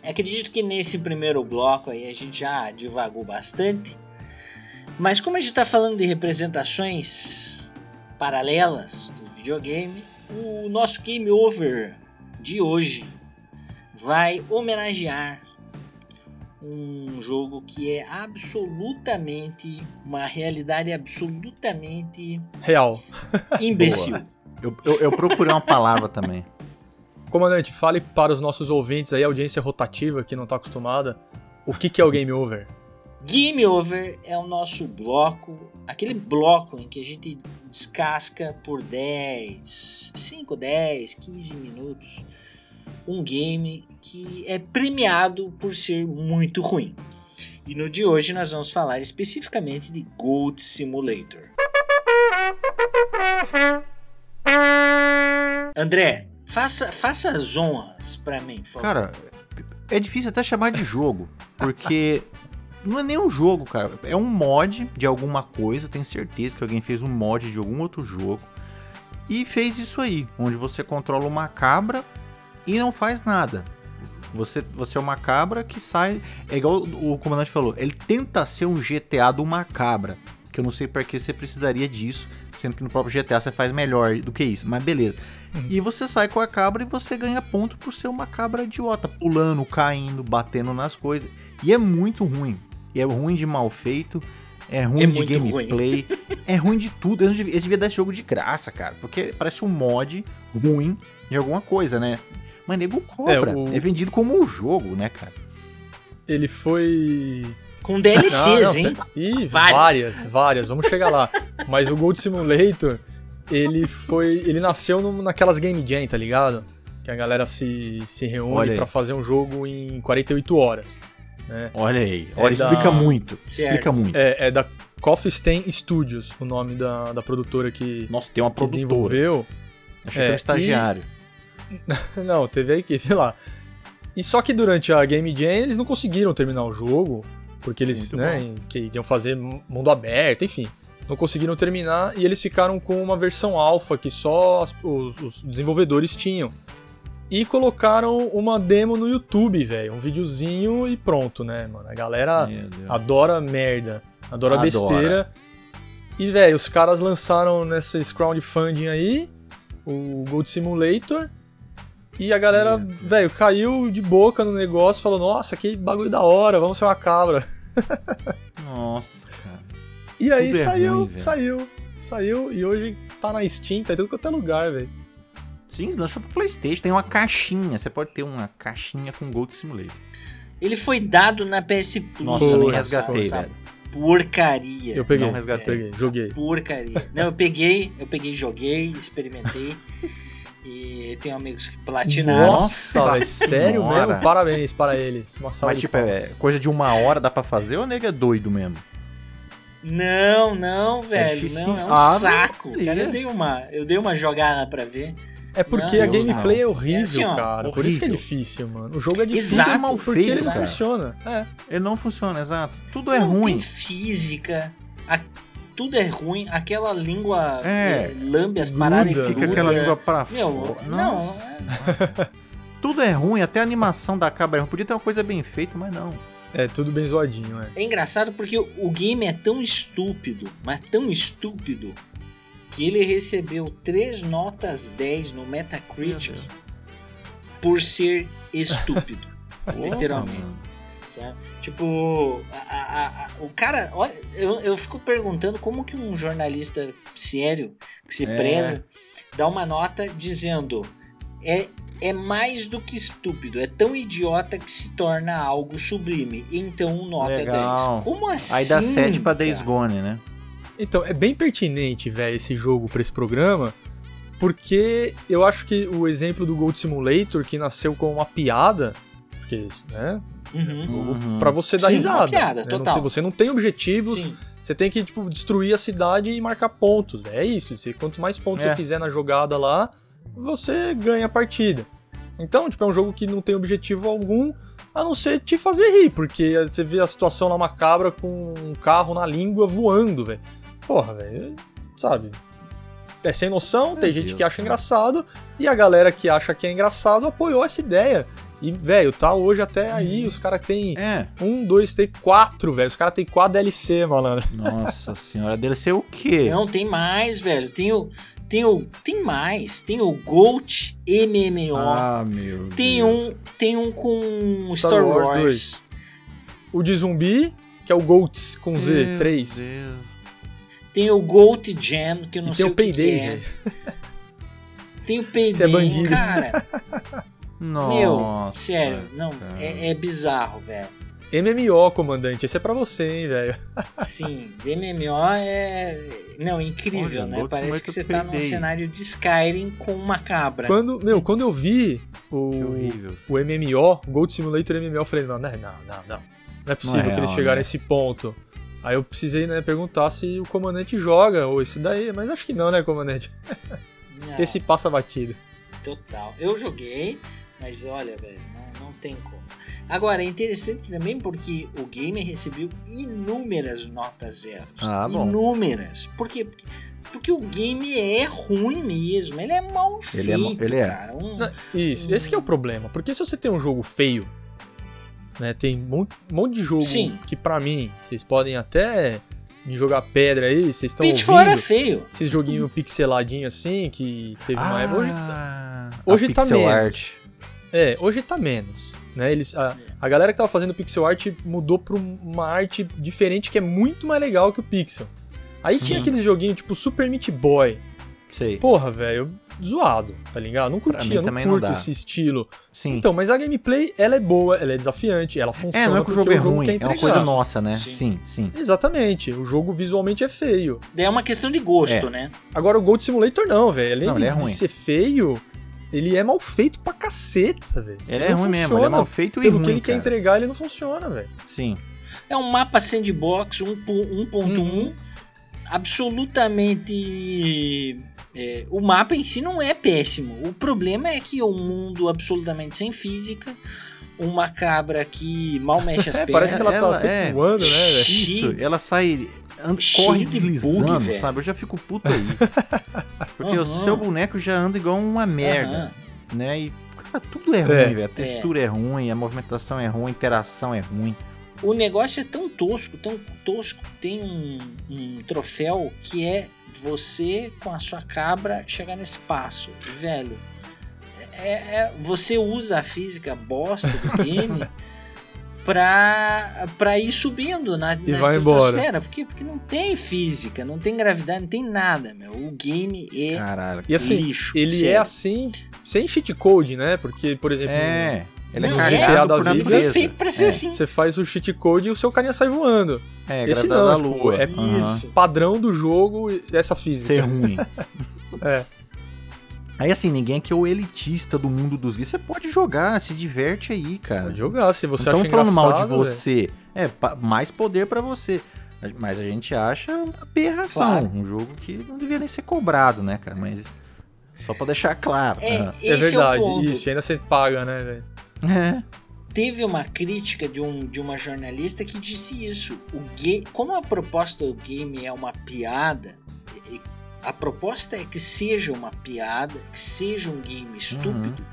[SPEAKER 1] acredito que nesse primeiro bloco aí a gente já divagou bastante. Mas como a gente está falando de representações paralelas do videogame, o nosso Game Over de hoje vai homenagear um jogo que é absolutamente uma realidade absolutamente
[SPEAKER 2] real,
[SPEAKER 1] imbecil.
[SPEAKER 3] eu, eu, eu procurei uma palavra também.
[SPEAKER 2] Comandante, fale para os nossos ouvintes aí, audiência rotativa que não está acostumada, o que, que é o Game Over?
[SPEAKER 1] Game Over é o nosso bloco, aquele bloco em que a gente descasca por 10, 5, 10, 15 minutos um game que é premiado por ser muito ruim. E no de hoje nós vamos falar especificamente de Gold Simulator. André, faça, faça as honras para mim, por favor.
[SPEAKER 3] Cara, é difícil até chamar de jogo, porque *laughs* não é nem um jogo, cara. É um mod de alguma coisa. Tenho certeza que alguém fez um mod de algum outro jogo e fez isso aí, onde você controla uma cabra e não faz nada. Você, você é uma cabra que sai. É igual o comandante falou, ele tenta ser um GTA do macabra. Que eu não sei para que você precisaria disso, sendo que no próprio GTA você faz melhor do que isso, mas beleza. Uhum. E você sai com a cabra e você ganha ponto por ser uma cabra idiota, pulando, caindo, batendo nas coisas. E é muito ruim. E é ruim de mal feito, é ruim é de gameplay, ruim. *laughs* é ruim de tudo. Eles deviam, devia dar esse jogo de graça, cara, porque parece um mod ruim de alguma coisa, né? Mas nego compra. É, o... é vendido como um jogo, né, cara?
[SPEAKER 2] Ele foi.
[SPEAKER 1] Com DLCs, não, não, hein?
[SPEAKER 2] Ih, várias, várias. Vamos chegar lá. Mas o Gold Simulator, ele foi. Ele nasceu no, naquelas Game Jam, tá ligado? Que a galera se, se reúne para fazer um jogo em 48 horas. Né?
[SPEAKER 3] Olha aí, é olha, explica da... muito.
[SPEAKER 1] Certo.
[SPEAKER 3] Explica muito.
[SPEAKER 2] É, é da Coffee Stain Studios, o nome da, da produtora que,
[SPEAKER 3] Nossa, tem uma
[SPEAKER 2] que desenvolveu.
[SPEAKER 3] Achei é, que era um estagiário. *laughs*
[SPEAKER 2] Não, teve a equipe lá. E só que durante a Game Jam eles não conseguiram terminar o jogo, porque eles né, queriam fazer mundo aberto, enfim. Não conseguiram terminar e eles ficaram com uma versão alfa que só as, os, os, desenvolvedores tinham. E colocaram uma demo no YouTube, velho. Um videozinho e pronto, né, mano? A galera adora merda, adora, adora. besteira. E, velho, os caras lançaram nesse crowdfunding aí o Gold Simulator. E a galera, velho, caiu de boca no negócio, falou: Nossa, que bagulho da hora, vamos ser uma cabra. *laughs*
[SPEAKER 3] Nossa, cara.
[SPEAKER 2] E aí
[SPEAKER 3] Tudo é
[SPEAKER 2] saiu,
[SPEAKER 3] ruim, velho.
[SPEAKER 2] saiu, saiu. E hoje tá na Steam, tá em tudo quanto é lugar, velho.
[SPEAKER 3] Sim, lançou pro Playstation, tem uma caixinha. Você pode ter uma caixinha com Gold Simulator.
[SPEAKER 1] Ele foi dado na PS Plus.
[SPEAKER 3] Nossa,
[SPEAKER 2] eu nem
[SPEAKER 3] resgatei,
[SPEAKER 1] essa
[SPEAKER 3] velho.
[SPEAKER 1] Porcaria.
[SPEAKER 2] Eu peguei,
[SPEAKER 3] Não resgatei.
[SPEAKER 2] peguei, joguei.
[SPEAKER 1] Porcaria. Não, eu peguei, eu peguei, joguei, experimentei. *laughs* e tenho amigos que platinaram.
[SPEAKER 2] Nossa, velho, sério
[SPEAKER 3] senhora.
[SPEAKER 2] mesmo? Parabéns para eles. Uma salva
[SPEAKER 3] Mas,
[SPEAKER 2] de
[SPEAKER 3] tipo, é coisa de uma hora dá pra fazer ou o nego é doido mesmo?
[SPEAKER 1] Não, não, velho.
[SPEAKER 3] difícil.
[SPEAKER 1] não, é um
[SPEAKER 3] Ah,
[SPEAKER 1] saco. Cara, eu dei uma, eu dei uma jogada pra ver.
[SPEAKER 2] É porque
[SPEAKER 1] Não,
[SPEAKER 2] a gameplay é horrível,
[SPEAKER 1] É assim, ó,
[SPEAKER 2] cara. Por isso que é
[SPEAKER 3] horrível.
[SPEAKER 2] difícil, mano. O jogo é difícil
[SPEAKER 1] Exato,
[SPEAKER 2] mal
[SPEAKER 3] mal
[SPEAKER 2] porque
[SPEAKER 3] feito,
[SPEAKER 2] ele não
[SPEAKER 3] cara.
[SPEAKER 2] funciona. É.
[SPEAKER 3] Ele não funciona, exato. Tudo é
[SPEAKER 1] não
[SPEAKER 3] ruim.
[SPEAKER 1] tem física. a- tudo é ruim. Aquela língua
[SPEAKER 3] É.
[SPEAKER 1] é, lambe as paradas e.
[SPEAKER 3] Fica aquela língua pra
[SPEAKER 1] Meu,
[SPEAKER 3] fora.
[SPEAKER 1] não,
[SPEAKER 3] Nossa. *laughs* Tudo é ruim, até a animação da cabra é. Podia ter uma coisa bem feita, mas não.
[SPEAKER 2] É tudo bem zoadinho, é.
[SPEAKER 1] É engraçado porque o o game é tão estúpido, mas tão estúpido, que ele recebeu três notas 10 no Metacritic por ser estúpido. *laughs* literalmente. Sabe? Tipo, a- a- a- o cara, olha, eu, eu fico perguntando como que um jornalista sério, que se
[SPEAKER 3] É.
[SPEAKER 1] preza, dá uma nota dizendo é, é mais do que estúpido, é tão idiota que se torna algo sublime. Então nota
[SPEAKER 3] Legal.
[SPEAKER 1] 10. Como assim?
[SPEAKER 3] Aí dá 7 pra Days? Gone, né?
[SPEAKER 2] Então, é bem pertinente, velho, esse jogo pra esse programa, porque eu acho que o exemplo do Gold Simulator, que nasceu com uma piada, porque, né,
[SPEAKER 1] Uhum.
[SPEAKER 3] Uhum.
[SPEAKER 2] pra você dar
[SPEAKER 1] Sim,
[SPEAKER 2] risada.
[SPEAKER 1] uma piada,
[SPEAKER 2] né? Não
[SPEAKER 1] total.
[SPEAKER 2] tem- você não tem objetivos,
[SPEAKER 1] Sim.
[SPEAKER 2] você tem que, tipo, destruir a cidade e marcar pontos. É isso. Você, quanto mais pontos
[SPEAKER 3] É.
[SPEAKER 2] você fizer na jogada lá, você ganha a partida. Então, tipo, é um jogo que não tem objetivo algum, a não ser te fazer rir, porque você vê a situação lá macabra com um carro na língua voando, velho. Porra, velho, sabe? É sem noção,
[SPEAKER 3] Meu
[SPEAKER 2] tem gente
[SPEAKER 3] Deus,
[SPEAKER 2] que acha
[SPEAKER 3] cara.
[SPEAKER 2] engraçado, e a galera que acha que é engraçado apoiou essa ideia. E, velho, tá hoje até aí, os caras têm
[SPEAKER 3] É.
[SPEAKER 2] um, dois, tem quatro, velho. Os caras têm quatro DLC, malandro.
[SPEAKER 3] Nossa *laughs* senhora, ser o quê?
[SPEAKER 1] Não, tem mais, velho. Tem o. Tem o. Tem mais. Tem o Gold MMO.
[SPEAKER 3] Ah, meu
[SPEAKER 1] tem
[SPEAKER 3] Deus.
[SPEAKER 1] um. Tem um com
[SPEAKER 2] Star
[SPEAKER 1] Star,
[SPEAKER 2] Wars
[SPEAKER 1] Wars.
[SPEAKER 2] 2. O de zumbi, que é o Goats com Z,
[SPEAKER 3] Meu
[SPEAKER 2] 3.
[SPEAKER 3] Deus.
[SPEAKER 1] Tem o Gold Jam, que eu não
[SPEAKER 2] E
[SPEAKER 1] sei
[SPEAKER 2] tem o
[SPEAKER 1] o que, que
[SPEAKER 2] Payday,
[SPEAKER 1] é.
[SPEAKER 2] velho.
[SPEAKER 1] Tem o
[SPEAKER 2] Você é
[SPEAKER 1] cara. *laughs*
[SPEAKER 3] Nossa.
[SPEAKER 1] meu, sério. Não, é, é bizarro, velho.
[SPEAKER 2] MMO, comandante. Esse é pra você, hein, velho. *laughs*
[SPEAKER 1] Sim, DMMO é. Não, incrível,
[SPEAKER 3] Olha,
[SPEAKER 1] né? Parece que você tá num cenário de Skyrim com uma cabra.
[SPEAKER 2] Quando, meu, quando eu vi o, o MMO, Gold Simulator MMO, eu falei, não, não, não, não, não. Não é possível
[SPEAKER 3] Não é
[SPEAKER 2] que eles chegaram
[SPEAKER 3] né?
[SPEAKER 2] nesse ponto. Aí eu precisei, né, perguntar se o comandante joga, ou esse daí, mas acho que não, né, comandante? *laughs*
[SPEAKER 1] Não.
[SPEAKER 2] Esse passa batido.
[SPEAKER 1] Total. Eu joguei, mas olha, velho, não, não tem como. Agora, é interessante também porque o game recebeu inúmeras notas zeros.
[SPEAKER 3] Ah, bom.
[SPEAKER 1] Inúmeras. Por quê? Porque o game é ruim mesmo. Ele é mal
[SPEAKER 3] Ele é
[SPEAKER 1] feito,
[SPEAKER 3] ele é.
[SPEAKER 1] cara. Um-
[SPEAKER 2] Não, Isso, esse que é o problema. Porque se você tem um jogo feio, né? Tem um monte, um de jogo
[SPEAKER 1] Sim.
[SPEAKER 2] que pra mim, vocês podem até me jogar pedra aí, vocês estão
[SPEAKER 1] Pitfall era
[SPEAKER 2] ouvindo.
[SPEAKER 1] feio.
[SPEAKER 2] Esses joguinhos pixeladinhos assim, que teve uma época. Hoje,
[SPEAKER 3] Ah,
[SPEAKER 2] hoje
[SPEAKER 3] a
[SPEAKER 2] tá
[SPEAKER 3] pixel
[SPEAKER 2] menos.
[SPEAKER 3] art.
[SPEAKER 2] É, hoje tá menos. Né? Eles, a, a galera que tava fazendo pixel art mudou pra um- uma arte diferente que é muito mais legal que o pixel. Aí tinha
[SPEAKER 1] Sim.
[SPEAKER 2] aqueles joguinhos tipo Super Meat Boy.
[SPEAKER 3] Sei.
[SPEAKER 2] Porra, velho, zoado, tá ligado? Não curtia, não
[SPEAKER 3] não
[SPEAKER 2] curto
[SPEAKER 3] dá.
[SPEAKER 2] esse estilo.
[SPEAKER 3] Sim.
[SPEAKER 2] Então, mas a gameplay, ela é boa, ela é desafiante, ela funciona
[SPEAKER 3] é, não é que o jogo é ruim, é uma coisa nossa, né?
[SPEAKER 1] Sim.
[SPEAKER 3] Sim, sim.
[SPEAKER 2] Exatamente, o jogo visualmente é feio.
[SPEAKER 1] É uma questão de gosto,
[SPEAKER 3] É.
[SPEAKER 1] né?
[SPEAKER 2] Agora o Gold Simulator não, velho. Além
[SPEAKER 3] Não,
[SPEAKER 2] de,
[SPEAKER 3] ele é
[SPEAKER 2] de ser feio, ele é mal feito pra caceta, velho.
[SPEAKER 3] Ele é
[SPEAKER 2] não
[SPEAKER 3] ruim mesmo, ele é
[SPEAKER 2] funciona.
[SPEAKER 3] mal feito e
[SPEAKER 2] Pelo
[SPEAKER 3] ruim,
[SPEAKER 2] que ele quer
[SPEAKER 3] cara.
[SPEAKER 2] entregar, ele não funciona, velho.
[SPEAKER 3] Sim.
[SPEAKER 1] É um mapa sandbox 1.1,
[SPEAKER 2] Uhum.
[SPEAKER 1] absolutamente. é, o mapa em si não é péssimo. O problema é que é um mundo absolutamente sem física, uma cabra que mal mexe as *laughs*
[SPEAKER 2] É,
[SPEAKER 1] pernas.
[SPEAKER 2] parece que ela,
[SPEAKER 3] ela
[SPEAKER 2] tá
[SPEAKER 3] é-
[SPEAKER 2] voando, né?
[SPEAKER 3] Isso, ela sai. corre
[SPEAKER 1] de bug,
[SPEAKER 3] deslizando,
[SPEAKER 1] velho.
[SPEAKER 3] sabe? Eu já fico puto aí. *laughs* Porque o
[SPEAKER 1] Aham.
[SPEAKER 3] seu boneco já anda igual uma merda,
[SPEAKER 1] Aham.
[SPEAKER 3] né? E, cara, tudo é ruim,
[SPEAKER 2] É.
[SPEAKER 3] velho. A textura é. ruim, a movimentação é ruim, a interação é ruim.
[SPEAKER 1] O negócio é tão tosco, tão tosco. Tem um, um troféu que é você com a sua cabra chegar no espaço. Velho, é, é- você usa a física bosta do *laughs* game pra, pra ir subindo na,
[SPEAKER 2] E
[SPEAKER 1] na
[SPEAKER 2] vai embora.
[SPEAKER 1] estratosfera. Por quê? Porque não tem física, não tem gravidade, não tem nada, meu. O game é
[SPEAKER 3] Caralho.
[SPEAKER 2] E assim,
[SPEAKER 1] lixo.
[SPEAKER 2] ele
[SPEAKER 1] sério.
[SPEAKER 2] é assim, sem cheat code, né? Porque, por exemplo,
[SPEAKER 3] É. Ele é
[SPEAKER 1] Não,
[SPEAKER 2] GTA
[SPEAKER 3] carregado
[SPEAKER 2] da
[SPEAKER 3] por
[SPEAKER 2] vida.
[SPEAKER 3] Natureza.
[SPEAKER 1] feito pra ser
[SPEAKER 3] É.
[SPEAKER 1] assim.
[SPEAKER 2] você faz o cheat code e o seu carinha sai voando.
[SPEAKER 3] É,
[SPEAKER 2] Esse
[SPEAKER 3] gravidade
[SPEAKER 2] não,
[SPEAKER 3] da
[SPEAKER 2] tipo,
[SPEAKER 3] lua.
[SPEAKER 2] é. Padrão do jogo essa física.
[SPEAKER 3] Ser ruim. *laughs*
[SPEAKER 2] É.
[SPEAKER 3] Aí assim, ninguém aqui é o elitista do mundo dos games. Você pode jogar, se diverte aí, cara.
[SPEAKER 2] Pode jogar, se você
[SPEAKER 3] Não
[SPEAKER 2] acha
[SPEAKER 3] estamos falando mal de você. É, mais poder pra você. Mas a gente acha uma aberração.
[SPEAKER 1] Claro.
[SPEAKER 3] Um jogo que não devia nem ser cobrado, né, cara? Mas só pra deixar claro.
[SPEAKER 1] É,
[SPEAKER 3] Aham.
[SPEAKER 2] É
[SPEAKER 1] esse
[SPEAKER 2] verdade,
[SPEAKER 1] é
[SPEAKER 2] isso, ainda você paga, né, velho?
[SPEAKER 3] É.
[SPEAKER 1] Teve uma crítica de, um, de uma jornalista que disse isso. O ga- como a proposta do game é uma piada, a proposta é que seja uma piada, que seja um game estúpido.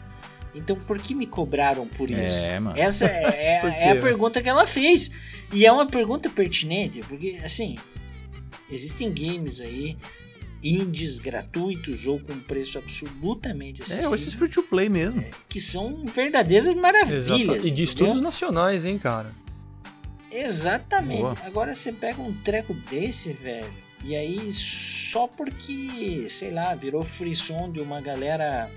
[SPEAKER 1] Então por que me cobraram por isso?
[SPEAKER 3] É, mano.
[SPEAKER 1] Essa é, *laughs* é- é a pergunta que ela fez. E é uma pergunta pertinente, porque assim, existem games aí, indies gratuitos ou com preço absolutamente
[SPEAKER 3] É,
[SPEAKER 1] acessível,
[SPEAKER 3] esses free to play mesmo.
[SPEAKER 1] que são verdadeiras maravilhas.
[SPEAKER 2] Exata- E de
[SPEAKER 1] entendeu?
[SPEAKER 2] estudos nacionais, hein, cara?
[SPEAKER 1] Exatamente.
[SPEAKER 3] Boa.
[SPEAKER 1] Agora você pega um treco desse, velho, e aí só porque, sei lá, virou frisson de uma galera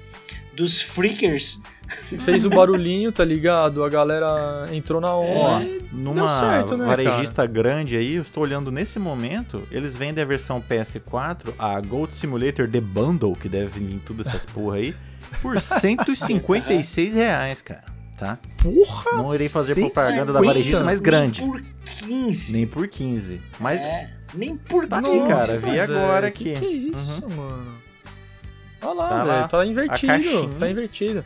[SPEAKER 1] dos freakers. *laughs*
[SPEAKER 2] Fez o barulhinho, tá ligado? A galera entrou na onda e
[SPEAKER 3] numa
[SPEAKER 2] certo, né,
[SPEAKER 3] varejista grande aí, eu estou olhando nesse momento, eles vendem a versão PS4, a Gold Simulator The Bundle, que deve vir tudo essas *laughs* porra aí, por 156 reais, cara. Tá?
[SPEAKER 2] Porra!
[SPEAKER 3] Não irei fazer
[SPEAKER 2] 150?
[SPEAKER 3] propaganda da varejista mais grande.
[SPEAKER 1] Nem por 15.
[SPEAKER 3] Nem por 15. Mas
[SPEAKER 1] É, nem por
[SPEAKER 3] Tá aqui,
[SPEAKER 1] 15.
[SPEAKER 3] cara, vi agora
[SPEAKER 2] que
[SPEAKER 3] aqui.
[SPEAKER 2] Que, isso, mano? Olha lá,
[SPEAKER 3] Tá
[SPEAKER 2] velho, tá invertido, tá invertido.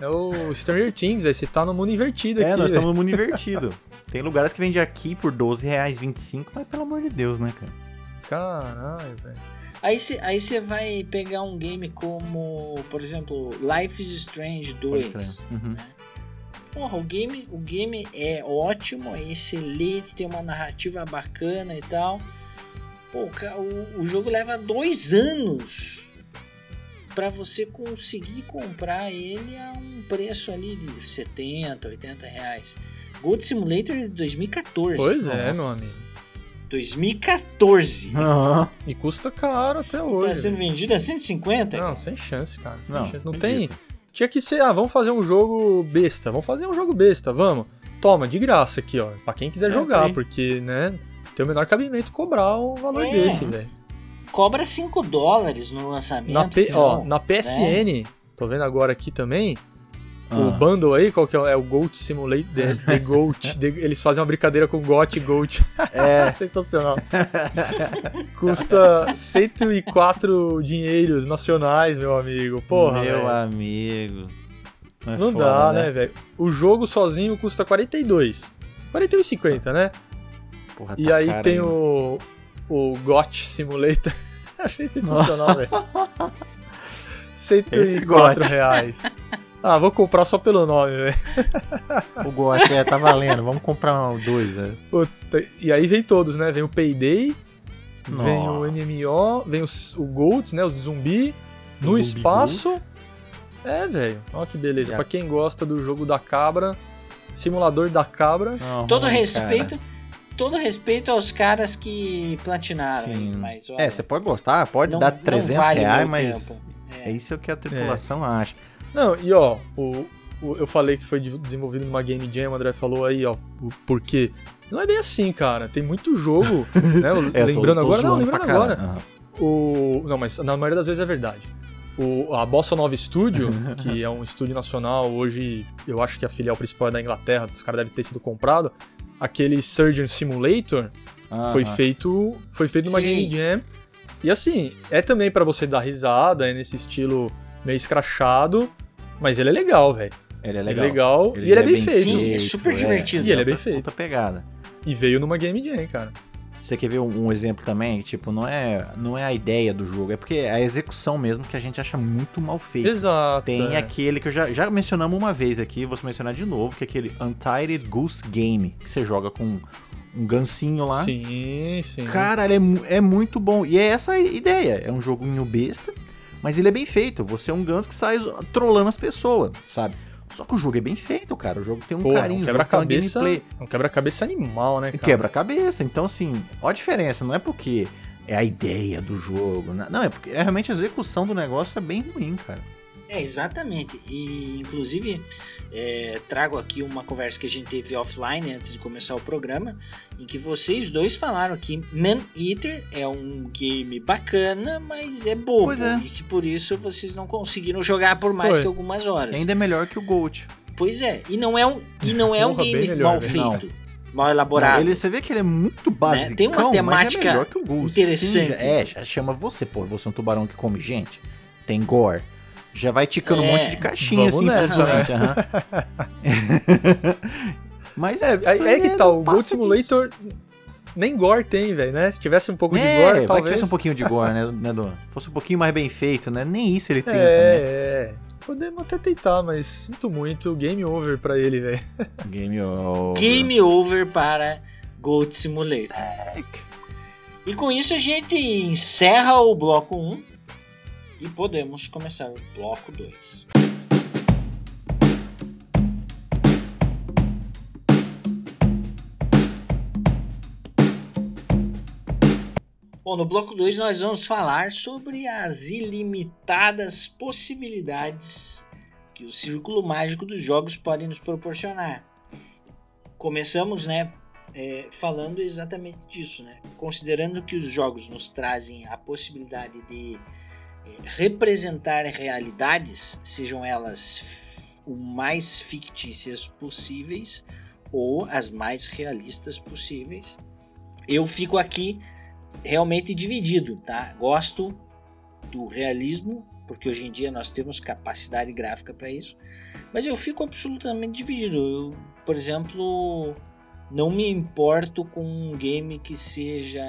[SPEAKER 2] É o Stranger Things, velho, você tá no mundo invertido
[SPEAKER 3] é,
[SPEAKER 2] aqui,
[SPEAKER 3] nós
[SPEAKER 2] velho.
[SPEAKER 3] estamos no mundo invertido. *laughs* Tem lugares que vende aqui por 12 reais, 25, mas pelo amor de Deus, né, cara?
[SPEAKER 2] Caralho, velho.
[SPEAKER 1] Aí você aí você vai pegar um game como, por exemplo, Life is Strange
[SPEAKER 3] Pode
[SPEAKER 1] 2.
[SPEAKER 3] crer. Uhum.
[SPEAKER 1] Porra, o game, o game é ótimo, é excelente, tem uma narrativa bacana e tal. Pô, o, o jogo leva dois anos pra você conseguir comprar ele a um preço ali de 70, 80 reais. Gold Simulator de 2014.
[SPEAKER 2] Pois é, meu amigo.
[SPEAKER 1] 2014.
[SPEAKER 3] Aham.
[SPEAKER 2] E custa caro até
[SPEAKER 1] Tá
[SPEAKER 2] hoje.
[SPEAKER 1] sendo vendido a 150?
[SPEAKER 2] Não, sem chance, cara. Sem
[SPEAKER 3] Não,
[SPEAKER 2] chance. Não tem. Tinha que ser, ah, vamos fazer um jogo besta. Vamos fazer um jogo besta, vamos. Toma, de graça aqui, ó. Pra quem quiser
[SPEAKER 3] É,
[SPEAKER 2] jogar,
[SPEAKER 3] tem.
[SPEAKER 2] porque, né, tem o menor cabimento cobrar um valor
[SPEAKER 1] É.
[SPEAKER 2] desse, velho.
[SPEAKER 1] Cobra 5 dólares no lançamento.
[SPEAKER 2] Na, P- ó,
[SPEAKER 1] final.
[SPEAKER 2] na PSN, tô vendo agora aqui também, o
[SPEAKER 3] Ah.
[SPEAKER 2] bundle aí, qual que é? É o Goat Simulator, The, The Goat. *laughs* The- eles fazem uma brincadeira com Got e Goat.
[SPEAKER 3] É, *laughs*
[SPEAKER 2] Sensacional. *laughs* Custa 104 dinheiros nacionais, meu amigo. Porra,
[SPEAKER 3] meu
[SPEAKER 2] velho.
[SPEAKER 3] amigo. É
[SPEAKER 2] Não
[SPEAKER 3] foda,
[SPEAKER 2] dá, né, velho? O jogo sozinho custa 42. 41,50, né?
[SPEAKER 3] Porra,
[SPEAKER 2] E
[SPEAKER 3] tá
[SPEAKER 2] aí
[SPEAKER 3] caro
[SPEAKER 2] tem
[SPEAKER 3] ainda.
[SPEAKER 2] o o GOT Simulator. *laughs* Achei sensacional, *laughs* velho. 104
[SPEAKER 3] GOT.
[SPEAKER 2] reais. Ah, vou comprar só pelo nome, velho.
[SPEAKER 3] O GOT, é, tá valendo. Vamos comprar um, dois, né?
[SPEAKER 2] Puta, E aí vem todos, né? Vem o Payday, vem o
[SPEAKER 3] Nossa.
[SPEAKER 2] MMO, vem os, o Gold, né? Os zumbi. No
[SPEAKER 3] zumbi
[SPEAKER 2] espaço. É, velho. Olha que beleza.
[SPEAKER 3] Já.
[SPEAKER 2] Pra quem gosta do jogo da cabra, simulador da cabra.
[SPEAKER 3] Não,
[SPEAKER 1] Todo respeito,
[SPEAKER 3] cara.
[SPEAKER 1] Todo respeito aos caras que platinaram,
[SPEAKER 3] Sim.
[SPEAKER 1] mas olha,
[SPEAKER 3] É, você pode gostar, pode
[SPEAKER 1] não,
[SPEAKER 3] dar
[SPEAKER 1] não
[SPEAKER 3] 300
[SPEAKER 1] vale
[SPEAKER 3] reais, mas
[SPEAKER 1] tempo.
[SPEAKER 3] é isso que a tripulação acha.
[SPEAKER 2] Não, e ó, o, o- eu falei que foi de- desenvolvido numa Game Jam, o André falou aí, ó, o porquê. Não é bem assim, cara. Tem muito jogo, *laughs* né?
[SPEAKER 3] É, eu tô-
[SPEAKER 2] lembrando
[SPEAKER 3] tô
[SPEAKER 2] agora, não, lembrando agora. O, não, mas na maioria das vezes é verdade. O, a Bossa Nova Studio, *laughs* que é um estúdio nacional, hoje eu acho que a filial principal é da Inglaterra, os caras devem ter sido comprado. Aquele Surgeon Simulator foi feito foi feito numa
[SPEAKER 1] Sim.
[SPEAKER 2] Game Jam. E assim, é também pra você dar risada, é nesse estilo meio escrachado, mas ele é legal, velho.
[SPEAKER 3] Ele é
[SPEAKER 2] Ele é
[SPEAKER 3] legal.
[SPEAKER 2] legal
[SPEAKER 3] Ele
[SPEAKER 2] e ele
[SPEAKER 3] já
[SPEAKER 2] é bem
[SPEAKER 3] bem
[SPEAKER 2] feito.
[SPEAKER 1] Sim, é super divertido.
[SPEAKER 2] E ele é bem feito.
[SPEAKER 3] Outra pegada.
[SPEAKER 2] E veio numa Game Jam, cara.
[SPEAKER 3] Você quer ver um, um exemplo também? Tipo, não é, não é a ideia do jogo, é porque é a execução mesmo que a gente acha muito mal feita.
[SPEAKER 2] Exato.
[SPEAKER 3] Tem
[SPEAKER 2] é.
[SPEAKER 3] aquele que eu já, já mencionamos uma vez aqui, vou mencionar de novo, que é aquele Untitled Goose Game, que você joga com um gancinho lá.
[SPEAKER 2] Sim, sim.
[SPEAKER 3] Cara, ele é, é muito bom. E é essa a ideia. É um joguinho besta, mas ele é bem feito. Você é um ganso que sai trolando as pessoas, sabe? Só que o jogo é bem feito, cara. O jogo tem um
[SPEAKER 2] Porra,
[SPEAKER 3] carinho.
[SPEAKER 2] um quebra-cabeça.
[SPEAKER 3] gameplay.
[SPEAKER 2] Um quebra-cabeça animal, né, cara?
[SPEAKER 3] quebra-cabeça. Então, assim, ó a diferença. Não é porque é a ideia do jogo. né? Não, é porque é realmente a execução do negócio é bem ruim, cara.
[SPEAKER 1] É, exatamente. E, inclusive, é, trago aqui uma conversa que a gente teve offline antes de começar o programa, em que vocês dois falaram que Man Eater é um game bacana, mas é bobo.
[SPEAKER 3] Pois é.
[SPEAKER 1] E que por isso vocês não conseguiram jogar por mais
[SPEAKER 2] Foi.
[SPEAKER 1] que algumas horas.
[SPEAKER 3] Ainda é melhor que o Gold.
[SPEAKER 1] Pois é, e não é um, e não é um
[SPEAKER 2] Porra, bem
[SPEAKER 1] game
[SPEAKER 2] melhor,
[SPEAKER 1] mal
[SPEAKER 2] velho.
[SPEAKER 1] feito, mal elaborado.
[SPEAKER 3] Ele, você vê que ele é muito básico.
[SPEAKER 1] Tem uma temática
[SPEAKER 3] é o Gold.
[SPEAKER 1] interessante.
[SPEAKER 3] Sim, já- é, chama você, pô. Você é um tubarão que come gente. Tem gore. Já vai ticando um
[SPEAKER 1] É,
[SPEAKER 3] monte de caixinha
[SPEAKER 2] vamos
[SPEAKER 3] assim
[SPEAKER 2] nessa,
[SPEAKER 3] aham. *laughs* Mas
[SPEAKER 2] É,
[SPEAKER 3] isso
[SPEAKER 2] aí, aí que
[SPEAKER 3] é-
[SPEAKER 2] tá, o Gold Simulator nem gore tem, velho, né? Se tivesse um pouco
[SPEAKER 3] disso.
[SPEAKER 2] de
[SPEAKER 3] É,
[SPEAKER 2] gore,
[SPEAKER 3] vai que
[SPEAKER 2] talvez...
[SPEAKER 3] tivesse um pouquinho de gore, né, né Dom? Fosse um pouquinho mais bem feito, né? Nem isso ele tenta, né?
[SPEAKER 2] É, é. Podemos até tentar, mas sinto muito, game over pra ele, velho. *laughs*
[SPEAKER 3] Game over.
[SPEAKER 1] Game over para Goat Simulator. E com isso a gente encerra o bloco 1 e podemos começar o bloco 2. Bom, no bloco 2 nós vamos falar sobre as ilimitadas possibilidades que o círculo mágico dos jogos podem nos proporcionar. Começamos, né, é, falando exatamente disso, né? Considerando que os jogos nos trazem a possibilidade de representar realidades, sejam elas o mais fictícias possíveis ou as mais realistas possíveis. Eu fico aqui realmente dividido, tá? Gosto do realismo, porque hoje em dia nós temos capacidade gráfica para isso, mas eu fico absolutamente dividido. Eu, por exemplo, não me importo com um game que seja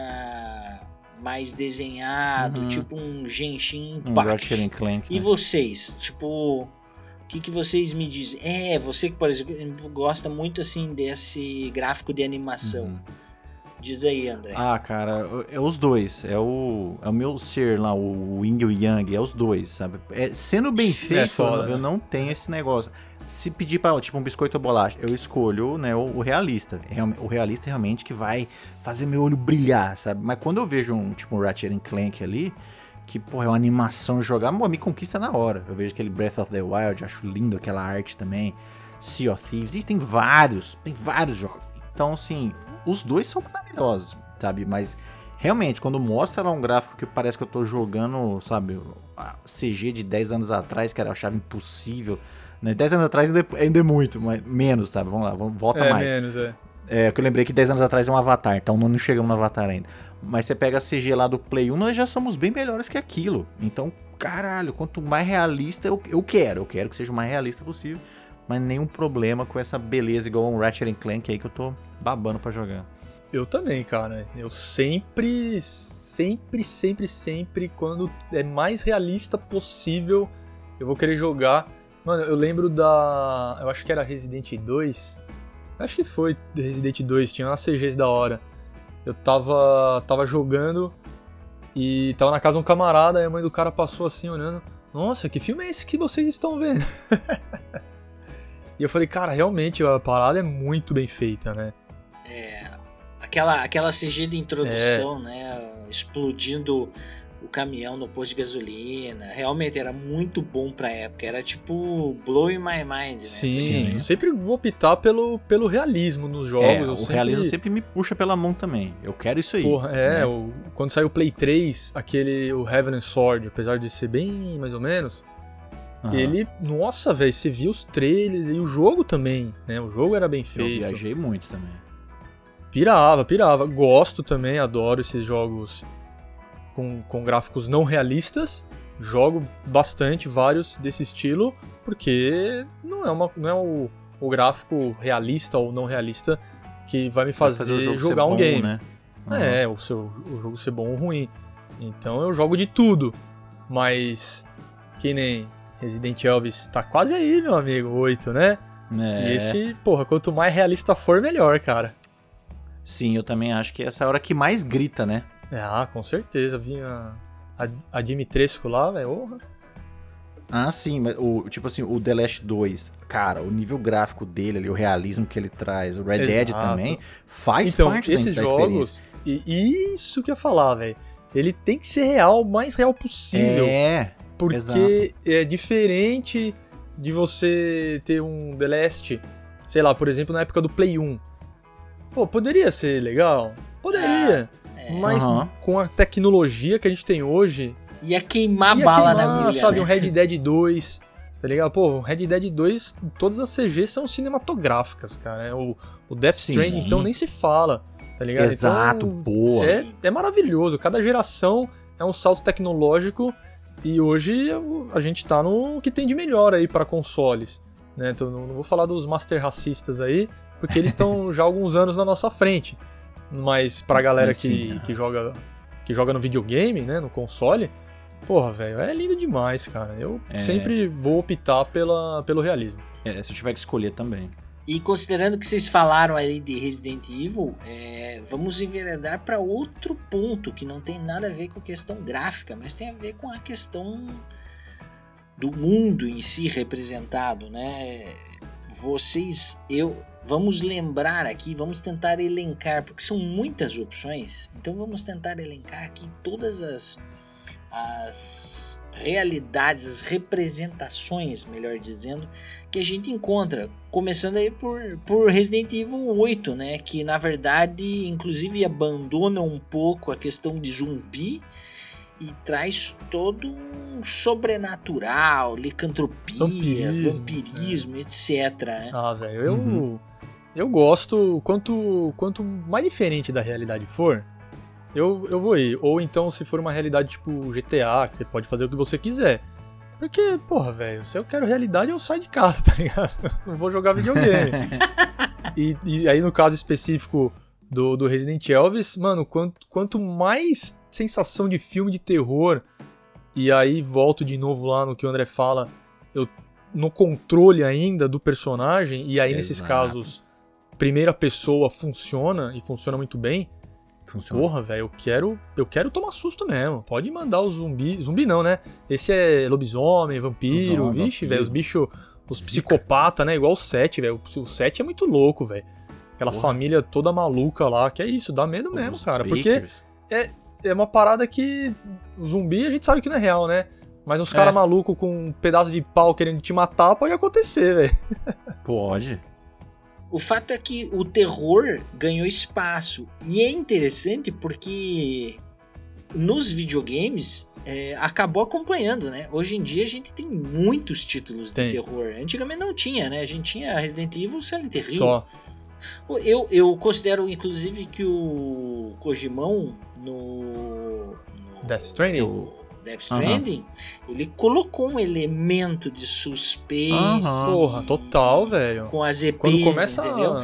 [SPEAKER 1] mais desenhado,
[SPEAKER 3] Uhum.
[SPEAKER 1] tipo um Genshin
[SPEAKER 3] Um
[SPEAKER 1] Impact.
[SPEAKER 3] Ratchet and Clank.
[SPEAKER 1] E
[SPEAKER 3] né?
[SPEAKER 1] vocês, tipo, o que, que vocês me dizem? É, você que, por exemplo, gosta muito assim desse gráfico de animação.
[SPEAKER 3] Uhum.
[SPEAKER 1] Diz aí, André.
[SPEAKER 3] Ah, cara, é os dois. É o, é o meu ser lá, o Yin e o Yang, é os dois, sabe? É, sendo bem feito,
[SPEAKER 2] foda,
[SPEAKER 3] eu
[SPEAKER 2] né?
[SPEAKER 3] não tenho esse negócio. Se pedir pra, tipo, um biscoito ou bolacha, eu escolho, né, o, o realista. Real- O realista realmente que vai fazer meu olho brilhar, sabe? Mas quando eu vejo um, tipo, um Ratchet Clank ali, que, porra, é uma animação jogar, me conquista na hora. Eu vejo aquele Breath of the Wild, acho lindo aquela arte também. Sea of Thieves, e tem vários, tem vários jogos. Então, assim, os dois são maravilhosos, sabe? Mas realmente, quando mostra lá um gráfico que parece que eu tô jogando, sabe, CG de 10 anos atrás, que era eu achava impossível. Né? 10 anos atrás ainda, ainda é muito, mas menos, sabe? Vamos lá, vamos, volta
[SPEAKER 2] é,
[SPEAKER 3] mais.
[SPEAKER 2] menos, é.
[SPEAKER 3] É, que eu lembrei que 10 anos atrás é um Avatar, então não chegamos no Avatar ainda. Mas você pega a CG lá do Play 1, nós já somos bem melhores que aquilo. Então, caralho, quanto mais realista eu, eu quero. Eu quero que seja o mais realista possível. Mas nenhum problema com essa beleza igual um Ratchet and Clank aí que eu tô babando pra jogar.
[SPEAKER 2] Eu também, cara. Eu sempre, sempre, sempre, sempre, quando é mais realista possível, eu vou querer jogar. Mano, eu lembro da. Eu acho que era Resident 2. Acho que foi Resident 2, tinha umas CGs da hora. Eu tava, tava jogando e tava na casa de um camarada, e a mãe do cara passou assim olhando. Nossa, que filme é esse que vocês estão vendo? *laughs* e eu falei, cara, realmente a parada é muito bem feita, né?
[SPEAKER 1] É, aquela, aquela CG de introdução,
[SPEAKER 2] É.
[SPEAKER 1] né? Explodindo o caminhão no posto de gasolina. Realmente era muito bom pra época. Era tipo blowing my mind, né?
[SPEAKER 2] Sim,
[SPEAKER 3] Sim.
[SPEAKER 2] eu sempre vou optar pelo, pelo realismo nos jogos.
[SPEAKER 3] é,
[SPEAKER 2] eu
[SPEAKER 3] o
[SPEAKER 2] sempre-
[SPEAKER 3] realismo sempre me puxa pela mão também. Eu quero isso aí.
[SPEAKER 2] Porra, é,
[SPEAKER 3] né?
[SPEAKER 2] o- quando saiu o Play 3, aquele, o Heaven and Sword, apesar de ser bem mais ou menos,
[SPEAKER 3] Aham.
[SPEAKER 2] ele, nossa, velho, você via os trailers e o jogo também, né? O jogo era bem
[SPEAKER 3] Eu
[SPEAKER 2] feito.
[SPEAKER 3] viajei muito também.
[SPEAKER 2] Pirava, pirava. Gosto também, adoro esses jogos com, com gráficos não realistas. Jogo bastante vários desse estilo, porque não é, uma, não é o, o gráfico realista ou não realista que vai me
[SPEAKER 3] Vai
[SPEAKER 2] fazer,
[SPEAKER 3] jogo ser
[SPEAKER 2] jogar um
[SPEAKER 3] bom,
[SPEAKER 2] game.
[SPEAKER 3] Né? Aham.
[SPEAKER 2] É, o, seu, o jogo ser bom ou ruim. Então eu jogo de tudo. Mas que nem Resident Evil tá quase aí, meu amigo, 8, né?
[SPEAKER 3] É.
[SPEAKER 2] E esse, porra, quanto mais realista for, melhor, cara.
[SPEAKER 3] Sim, eu também acho que essa é a hora que mais grita, né?
[SPEAKER 2] Ah, com certeza. Vinha a, a Dimitrescu lá, velho.
[SPEAKER 3] Ah, sim, mas o, tipo assim, o The Last 2, cara, o nível gráfico dele ali, o realismo que ele traz, o Red Dead
[SPEAKER 2] Exato.
[SPEAKER 3] também, faz
[SPEAKER 2] então,
[SPEAKER 3] parte
[SPEAKER 2] esses
[SPEAKER 3] da
[SPEAKER 2] jogos.
[SPEAKER 3] experiência.
[SPEAKER 2] E isso que eu ia falar, velho. Ele tem que ser real, o mais real possível.
[SPEAKER 3] É,
[SPEAKER 2] Porque
[SPEAKER 3] Exato.
[SPEAKER 2] é diferente de você ter um The Last, sei lá, por exemplo, na época do Play 1. Pô, poderia ser legal? Poderia.
[SPEAKER 1] É.
[SPEAKER 2] Mas
[SPEAKER 3] Aham.
[SPEAKER 2] com a tecnologia que a gente tem hoje,
[SPEAKER 1] Ia queimar
[SPEAKER 2] ia
[SPEAKER 1] bala
[SPEAKER 2] queimar,
[SPEAKER 1] na agulha.
[SPEAKER 2] sabe,
[SPEAKER 1] né?
[SPEAKER 2] um Red Dead 2, tá ligado? Pô, o Red Dead 2, todas as CGs são cinematográficas, cara. É O, o Death
[SPEAKER 3] Sim.
[SPEAKER 2] Stranding, então, nem se fala, tá ligado?
[SPEAKER 3] exato,
[SPEAKER 2] Então,
[SPEAKER 3] boa.
[SPEAKER 2] é, é maravilhoso. Cada geração é um salto tecnológico e hoje a gente tá no que tem de melhor aí para consoles. Né? Então, não, não vou falar dos master racistas aí, porque eles *laughs* estão já há alguns anos na nossa frente. Mas pra galera
[SPEAKER 3] Mas
[SPEAKER 2] que,
[SPEAKER 3] sim, aham.
[SPEAKER 2] que, joga, que joga no videogame, né, no console, porra, velho, é lindo demais, cara. Eu
[SPEAKER 3] É.
[SPEAKER 2] sempre vou optar pela, pelo realismo.
[SPEAKER 3] É, se eu tiver que escolher também.
[SPEAKER 1] E considerando que vocês falaram aí de Resident Evil, é, vamos enveredar para outro ponto que não tem nada a ver com a questão gráfica, mas tem a ver com a questão do mundo em si representado, né? Vocês, eu, vamos lembrar aqui, vamos tentar elencar, porque são muitas opções. Então vamos tentar elencar aqui todas as as realidades, as representações, melhor dizendo, que a gente encontra, começando aí por, por Resident Evil 8, né, que na verdade, inclusive abandona um pouco a questão de zumbi e traz todo um sobrenatural, licantropia,
[SPEAKER 2] Vampirismo,
[SPEAKER 1] vampirismo, etc. né?
[SPEAKER 2] Ah, velho, eu,
[SPEAKER 3] Uhum.
[SPEAKER 2] Eu gosto. Quanto, quanto mais diferente da realidade for, eu, eu vou ir. Ou então, se for uma realidade tipo GTA, que você pode fazer o que você quiser. Porque, porra, velho, se eu quero realidade, eu saio de casa, *laughs* tá ligado? Não vou jogar videogame. *laughs* e, e aí, no caso específico do, do Resident Elvis, mano, quanto, quanto mais sensação de filme de terror, e aí volto de novo lá no que o André fala, eu no controle ainda do personagem, e aí nesses
[SPEAKER 3] Exato.
[SPEAKER 2] casos, primeira pessoa funciona e funciona muito bem.
[SPEAKER 3] Funciona.
[SPEAKER 2] Porra, velho, eu quero, eu quero tomar susto mesmo. Pode mandar o zumbi. Zumbi não, né? Esse é lobisomem, vampiro,
[SPEAKER 3] Não,
[SPEAKER 2] vixe, velho, os bichos, os
[SPEAKER 3] Zica.
[SPEAKER 2] psicopata, né? Igual o 7, velho. O 7 é muito louco, velho. Aquela
[SPEAKER 3] Porra.
[SPEAKER 2] família toda maluca lá, que é isso, dá medo mesmo,
[SPEAKER 3] Os
[SPEAKER 2] cara. Porque
[SPEAKER 3] Bakers.
[SPEAKER 2] é uma parada que o zumbi a gente sabe que não é real, né? Mas uns
[SPEAKER 3] É.
[SPEAKER 2] caras malucos com um pedaço de pau querendo te matar pode acontecer, velho.
[SPEAKER 3] Pode.
[SPEAKER 1] O fato é que o terror ganhou espaço. E é interessante porque nos videogames é, acabou acompanhando, né? Hoje em dia a gente tem muitos títulos
[SPEAKER 2] Tem.
[SPEAKER 1] de terror. Antigamente não tinha, né? A gente tinha Resident Evil, Silent Hill.
[SPEAKER 2] Só.
[SPEAKER 1] Eu, eu considero, inclusive, que o Kojimão no, no
[SPEAKER 2] Death Stranding?
[SPEAKER 1] o Death Stranding, ele colocou um elemento de suspense
[SPEAKER 3] Aham.
[SPEAKER 2] Porra, total, velho.
[SPEAKER 1] com as EPs,
[SPEAKER 2] Quando começa.
[SPEAKER 1] entendeu?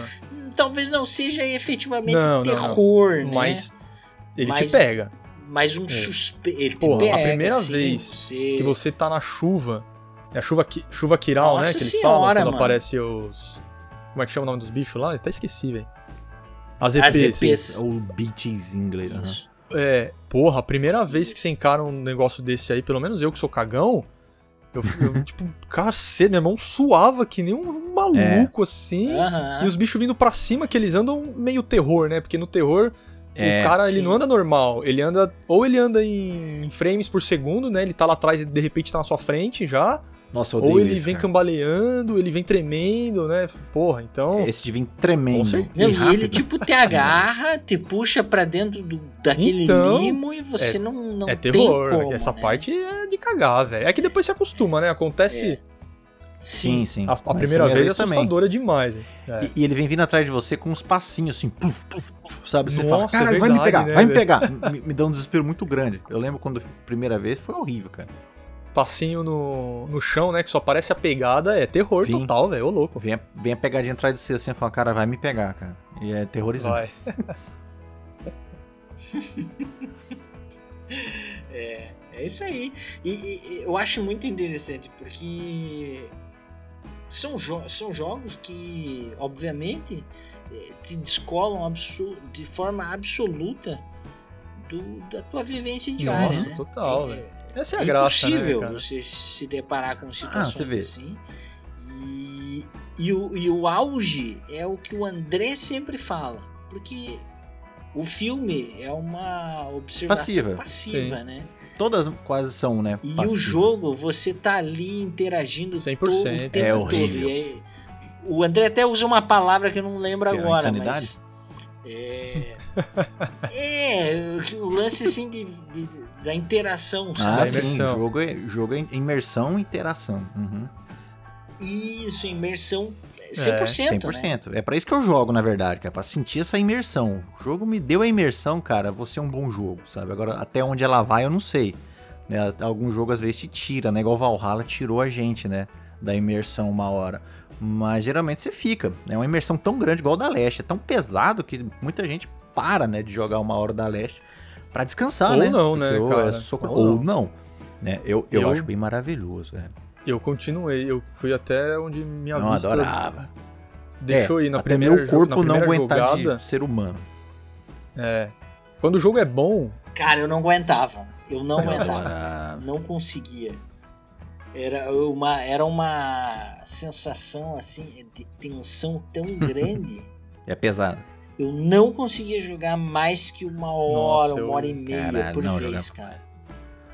[SPEAKER 1] Talvez não seja efetivamente
[SPEAKER 2] Não, não, não.
[SPEAKER 1] terror, né?
[SPEAKER 2] Mas ele
[SPEAKER 1] Mas-
[SPEAKER 2] te pega.
[SPEAKER 1] Mas um suspense. Ele te
[SPEAKER 2] Porra, a
[SPEAKER 1] pega,
[SPEAKER 2] primeira
[SPEAKER 1] assim,
[SPEAKER 2] vez
[SPEAKER 1] você-
[SPEAKER 2] que você tá na chuva. É a chuva, qui- chuva Kiral, né?
[SPEAKER 1] Nossa
[SPEAKER 2] Que eles
[SPEAKER 1] senhora,
[SPEAKER 2] falam quando
[SPEAKER 1] mano.
[SPEAKER 2] aparece os. Como é que chama o nome dos bichos lá? Até esqueci, velho. As
[SPEAKER 1] As
[SPEAKER 2] EPs.
[SPEAKER 1] EPs.
[SPEAKER 3] Ou beats em inglês. aham.
[SPEAKER 1] Isso.
[SPEAKER 2] É, porra, a primeira vez que você encara um negócio desse aí, pelo menos eu que sou cagão, eu, eu *laughs* tipo, cacete, meu irmão suava que nem um maluco assim.
[SPEAKER 1] Aham.
[SPEAKER 2] E os bichos vindo pra cima, que eles andam meio terror, né? Porque no terror,
[SPEAKER 3] É,
[SPEAKER 2] o cara, ele
[SPEAKER 1] sim.
[SPEAKER 2] não anda normal. Ele anda. Ou ele anda em, em frames por segundo, né? Ele tá lá atrás e de repente tá na sua frente já.
[SPEAKER 3] Nossa, eu odeio
[SPEAKER 2] Ou ele
[SPEAKER 3] isso,
[SPEAKER 2] vem
[SPEAKER 3] cara.
[SPEAKER 2] cambaleando, ele vem tremendo, né? Porra, então.
[SPEAKER 3] Esse de vir tremendo.
[SPEAKER 2] Com certeza.
[SPEAKER 1] Não,
[SPEAKER 3] e
[SPEAKER 1] e ele tipo *laughs* te agarra, te puxa pra dentro do, daquele
[SPEAKER 2] Então,
[SPEAKER 1] limo e você não, não
[SPEAKER 2] é
[SPEAKER 1] tem
[SPEAKER 2] terror.
[SPEAKER 1] como,
[SPEAKER 2] Essa
[SPEAKER 1] né?
[SPEAKER 2] parte é de cagar, velho. É que depois se acostuma, né? Acontece.
[SPEAKER 3] Sim, sim.
[SPEAKER 2] A, a primeira vez é
[SPEAKER 3] também.
[SPEAKER 2] assustadora demais. hein? É.
[SPEAKER 3] E, e ele vem vindo atrás de você com uns passinhos assim, pluf, pluf, pluf, sabe? Você
[SPEAKER 2] Nossa,
[SPEAKER 3] fala, cara,
[SPEAKER 2] é
[SPEAKER 3] vai me
[SPEAKER 2] verdade,
[SPEAKER 3] pegar,
[SPEAKER 2] né,
[SPEAKER 3] vai me
[SPEAKER 2] velho?"
[SPEAKER 3] pegar. *laughs* me, me dá um desespero muito grande. Eu lembro quando a primeira vez foi horrível, cara.
[SPEAKER 2] Passinho no, no chão, né? Que só aparece a pegada, é terror
[SPEAKER 3] Sim.
[SPEAKER 2] total, velho. Ô louco.
[SPEAKER 3] Vem a, vem a pegadinha atrás de você assim e fala, cara, vai me pegar, cara. E é terrorizante.
[SPEAKER 2] Vai. *laughs*
[SPEAKER 1] É, é isso aí. E, e- eu acho muito interessante porque são, jo são jogos que, obviamente, eh, te descolam de forma absoluta do, da tua vivência diária.
[SPEAKER 2] Nossa,
[SPEAKER 1] né?
[SPEAKER 2] total,
[SPEAKER 1] é,
[SPEAKER 2] Essa é a graça, né,
[SPEAKER 1] impossível
[SPEAKER 2] cara?
[SPEAKER 1] você se deparar com
[SPEAKER 3] Ah,
[SPEAKER 1] situações assim. E, e, o, e o auge é o que o André sempre fala. Porque o filme é uma observação
[SPEAKER 3] Passiva.
[SPEAKER 1] passiva,
[SPEAKER 2] Sim.
[SPEAKER 1] né?
[SPEAKER 3] Todas quase são, né?
[SPEAKER 1] E o
[SPEAKER 3] passivas.
[SPEAKER 1] jogo, você tá ali interagindo
[SPEAKER 2] 100%.
[SPEAKER 1] todo o tempo
[SPEAKER 3] É
[SPEAKER 1] todo.
[SPEAKER 3] horrível.
[SPEAKER 1] O André até usa uma palavra que eu não lembro
[SPEAKER 3] Que é
[SPEAKER 1] agora,
[SPEAKER 3] insanidade?
[SPEAKER 1] mas. *laughs* É. é, o lance assim de, de- de- da interação,
[SPEAKER 3] Ah,
[SPEAKER 1] sabe?
[SPEAKER 2] Da
[SPEAKER 3] sim.
[SPEAKER 2] imersão.
[SPEAKER 3] Jogo é, jogo é imersão e interação. Uhum.
[SPEAKER 1] Isso, imersão 100%. Né?
[SPEAKER 3] 100%. É pra isso que eu jogo, na verdade, cara. Pra sentir essa imersão. O jogo me deu a imersão, cara. Você é um bom jogo, sabe? Agora, até onde ela vai, eu não sei. Né? Algum jogo às vezes te tira, né? Igual Valhalla tirou a gente, né? Da imersão uma hora. Mas geralmente você fica. É uma imersão tão grande igual o da Leste. É tão pesado que muita gente para, né? De jogar uma hora da Leste pra descansar,
[SPEAKER 2] Ou
[SPEAKER 3] né?
[SPEAKER 2] não, né, cara?
[SPEAKER 3] é
[SPEAKER 2] Ou
[SPEAKER 3] Ou
[SPEAKER 2] não.
[SPEAKER 3] não. Né? Eu, eu,
[SPEAKER 2] Eu-
[SPEAKER 3] acho bem maravilhoso. É.
[SPEAKER 2] Eu continuei, eu fui até onde minha
[SPEAKER 3] Eu
[SPEAKER 2] vista
[SPEAKER 3] adorava.
[SPEAKER 2] deixou
[SPEAKER 3] É,
[SPEAKER 2] ir na
[SPEAKER 3] até
[SPEAKER 2] primeira
[SPEAKER 3] meu corpo
[SPEAKER 2] na
[SPEAKER 3] não aguentar
[SPEAKER 2] jogada.
[SPEAKER 3] de ser humano.
[SPEAKER 2] É. Quando o jogo é bom,
[SPEAKER 1] Cara, eu não aguentava. Eu não
[SPEAKER 3] Eu
[SPEAKER 1] aguentava.
[SPEAKER 3] adorava.
[SPEAKER 1] Não conseguia. Era uma, era uma sensação assim de tensão tão *laughs* grande.
[SPEAKER 3] É pesado.
[SPEAKER 1] Eu não conseguia jogar mais que uma hora,
[SPEAKER 2] Nossa, eu-
[SPEAKER 1] uma hora e meia
[SPEAKER 3] Caralho,
[SPEAKER 1] por
[SPEAKER 3] não,
[SPEAKER 1] vez,
[SPEAKER 3] jogar-
[SPEAKER 1] cara.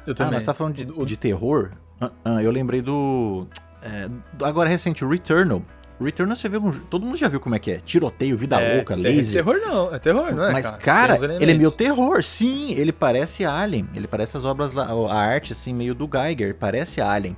[SPEAKER 2] eu
[SPEAKER 3] Ah,
[SPEAKER 2] também.
[SPEAKER 3] nós tá falando de,
[SPEAKER 2] O- o-
[SPEAKER 3] de terror? Ah, ah, eu lembrei do, é, do- Agora recente, o Returnal. O Returnal você viu. um- Todo mundo já viu como é que é? Tiroteio, vida
[SPEAKER 2] é,
[SPEAKER 3] louca,
[SPEAKER 2] é
[SPEAKER 3] laser.
[SPEAKER 2] terror não, é terror, não é,
[SPEAKER 3] Mas,
[SPEAKER 2] cara?
[SPEAKER 3] cara, ele é meio terror. Sim, ele parece Alien. Ele parece as obras lá, a arte, assim, meio do Geiger. Parece Alien.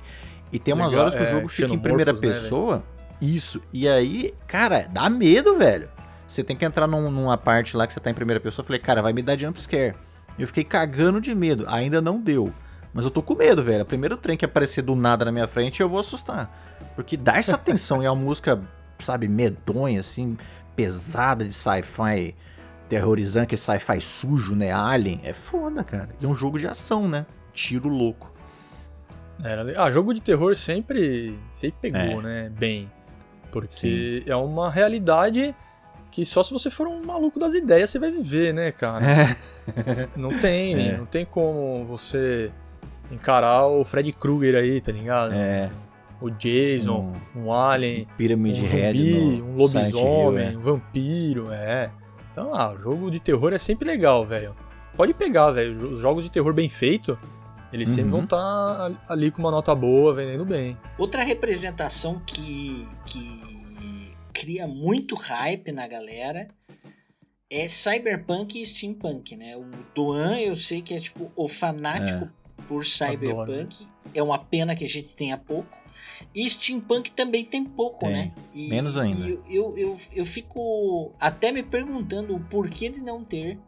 [SPEAKER 3] E tem umas
[SPEAKER 2] Legal,
[SPEAKER 3] horas que o
[SPEAKER 2] é,
[SPEAKER 3] jogo fica em primeira
[SPEAKER 2] né,
[SPEAKER 3] pessoa. Isso. E aí, cara, dá medo, velho. Você tem que entrar num- numa parte lá que você tá em primeira pessoa. Eu falei, cara, vai me dar jumpscare. Eu fiquei cagando de medo. Ainda não deu. Mas eu tô com medo, velho. O primeiro trem que aparecer do nada na minha frente, eu vou assustar. Porque dá essa *laughs* tensão e é uma música, sabe, medonha, assim, pesada de sci-fi terrorizante, que sci-fi sujo, né? Alien. É foda, cara. E é um jogo de ação, né? Tiro louco.
[SPEAKER 2] Era le- Ah, jogo de terror sempre, sempre pegou,
[SPEAKER 3] É.
[SPEAKER 2] né? Bem. Porque é uma realidade que só se você for um maluco das ideias você vai viver, né, cara? Não tem, *laughs*
[SPEAKER 3] É.
[SPEAKER 2] não tem como você encarar o Fred Krueger aí, tá ligado?
[SPEAKER 3] É.
[SPEAKER 2] O Jason, um, Alien, um
[SPEAKER 3] Pyramid Head
[SPEAKER 2] zumbi,
[SPEAKER 3] no
[SPEAKER 2] um
[SPEAKER 3] Silent Hill,
[SPEAKER 2] lobisomem,
[SPEAKER 3] é.
[SPEAKER 2] um vampiro, é. Então, ah, jogo de terror é sempre legal, velho. Pode pegar, velho. Os jogos de terror bem feito, eles sempre
[SPEAKER 3] Uhum.
[SPEAKER 2] vão estar ali com uma nota boa, vendendo bem.
[SPEAKER 1] Outra representação que, que cria muito hype na galera é Cyberpunk e Steampunk, né? O Doan, eu sei que é tipo o fanático por Cyberpunk. É uma pena que a gente tenha pouco. E Steampunk também tem pouco,
[SPEAKER 3] Tem.
[SPEAKER 1] né? E-
[SPEAKER 3] Menos ainda.
[SPEAKER 1] e eu, eu, eu, eu fico até me perguntando o porquê de não ter.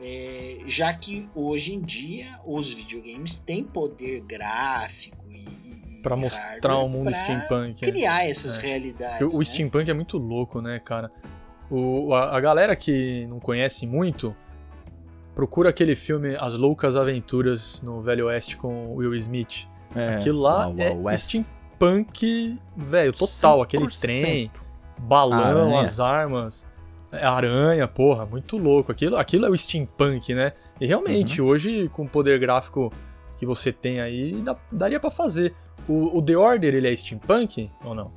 [SPEAKER 1] é, já que hoje em dia os videogames têm poder gráfico
[SPEAKER 2] Pra
[SPEAKER 1] e
[SPEAKER 2] mostrar o mundo
[SPEAKER 1] pra
[SPEAKER 2] steampunk. é.
[SPEAKER 1] criar essas
[SPEAKER 2] É.
[SPEAKER 1] realidades.
[SPEAKER 2] Porque o
[SPEAKER 1] né?
[SPEAKER 2] steampunk é muito louco, né, cara? O, a, a galera que não conhece muito, procura aquele filme As Loucas Aventuras no Velho Oeste com Will Smith.
[SPEAKER 3] É.
[SPEAKER 2] Aquilo lá é
[SPEAKER 3] West.
[SPEAKER 2] steampunk, velho, total. Aquele
[SPEAKER 3] 100%.
[SPEAKER 2] trem, balão,
[SPEAKER 3] Aranha.
[SPEAKER 2] as armas, é, aranha, porra, muito louco. Aquilo, aquilo é o steampunk, né? E realmente,
[SPEAKER 3] Uhum.
[SPEAKER 2] hoje, com o poder gráfico que você tem aí, dá- daria pra fazer. O, o The Order, ele é steampunk ou não?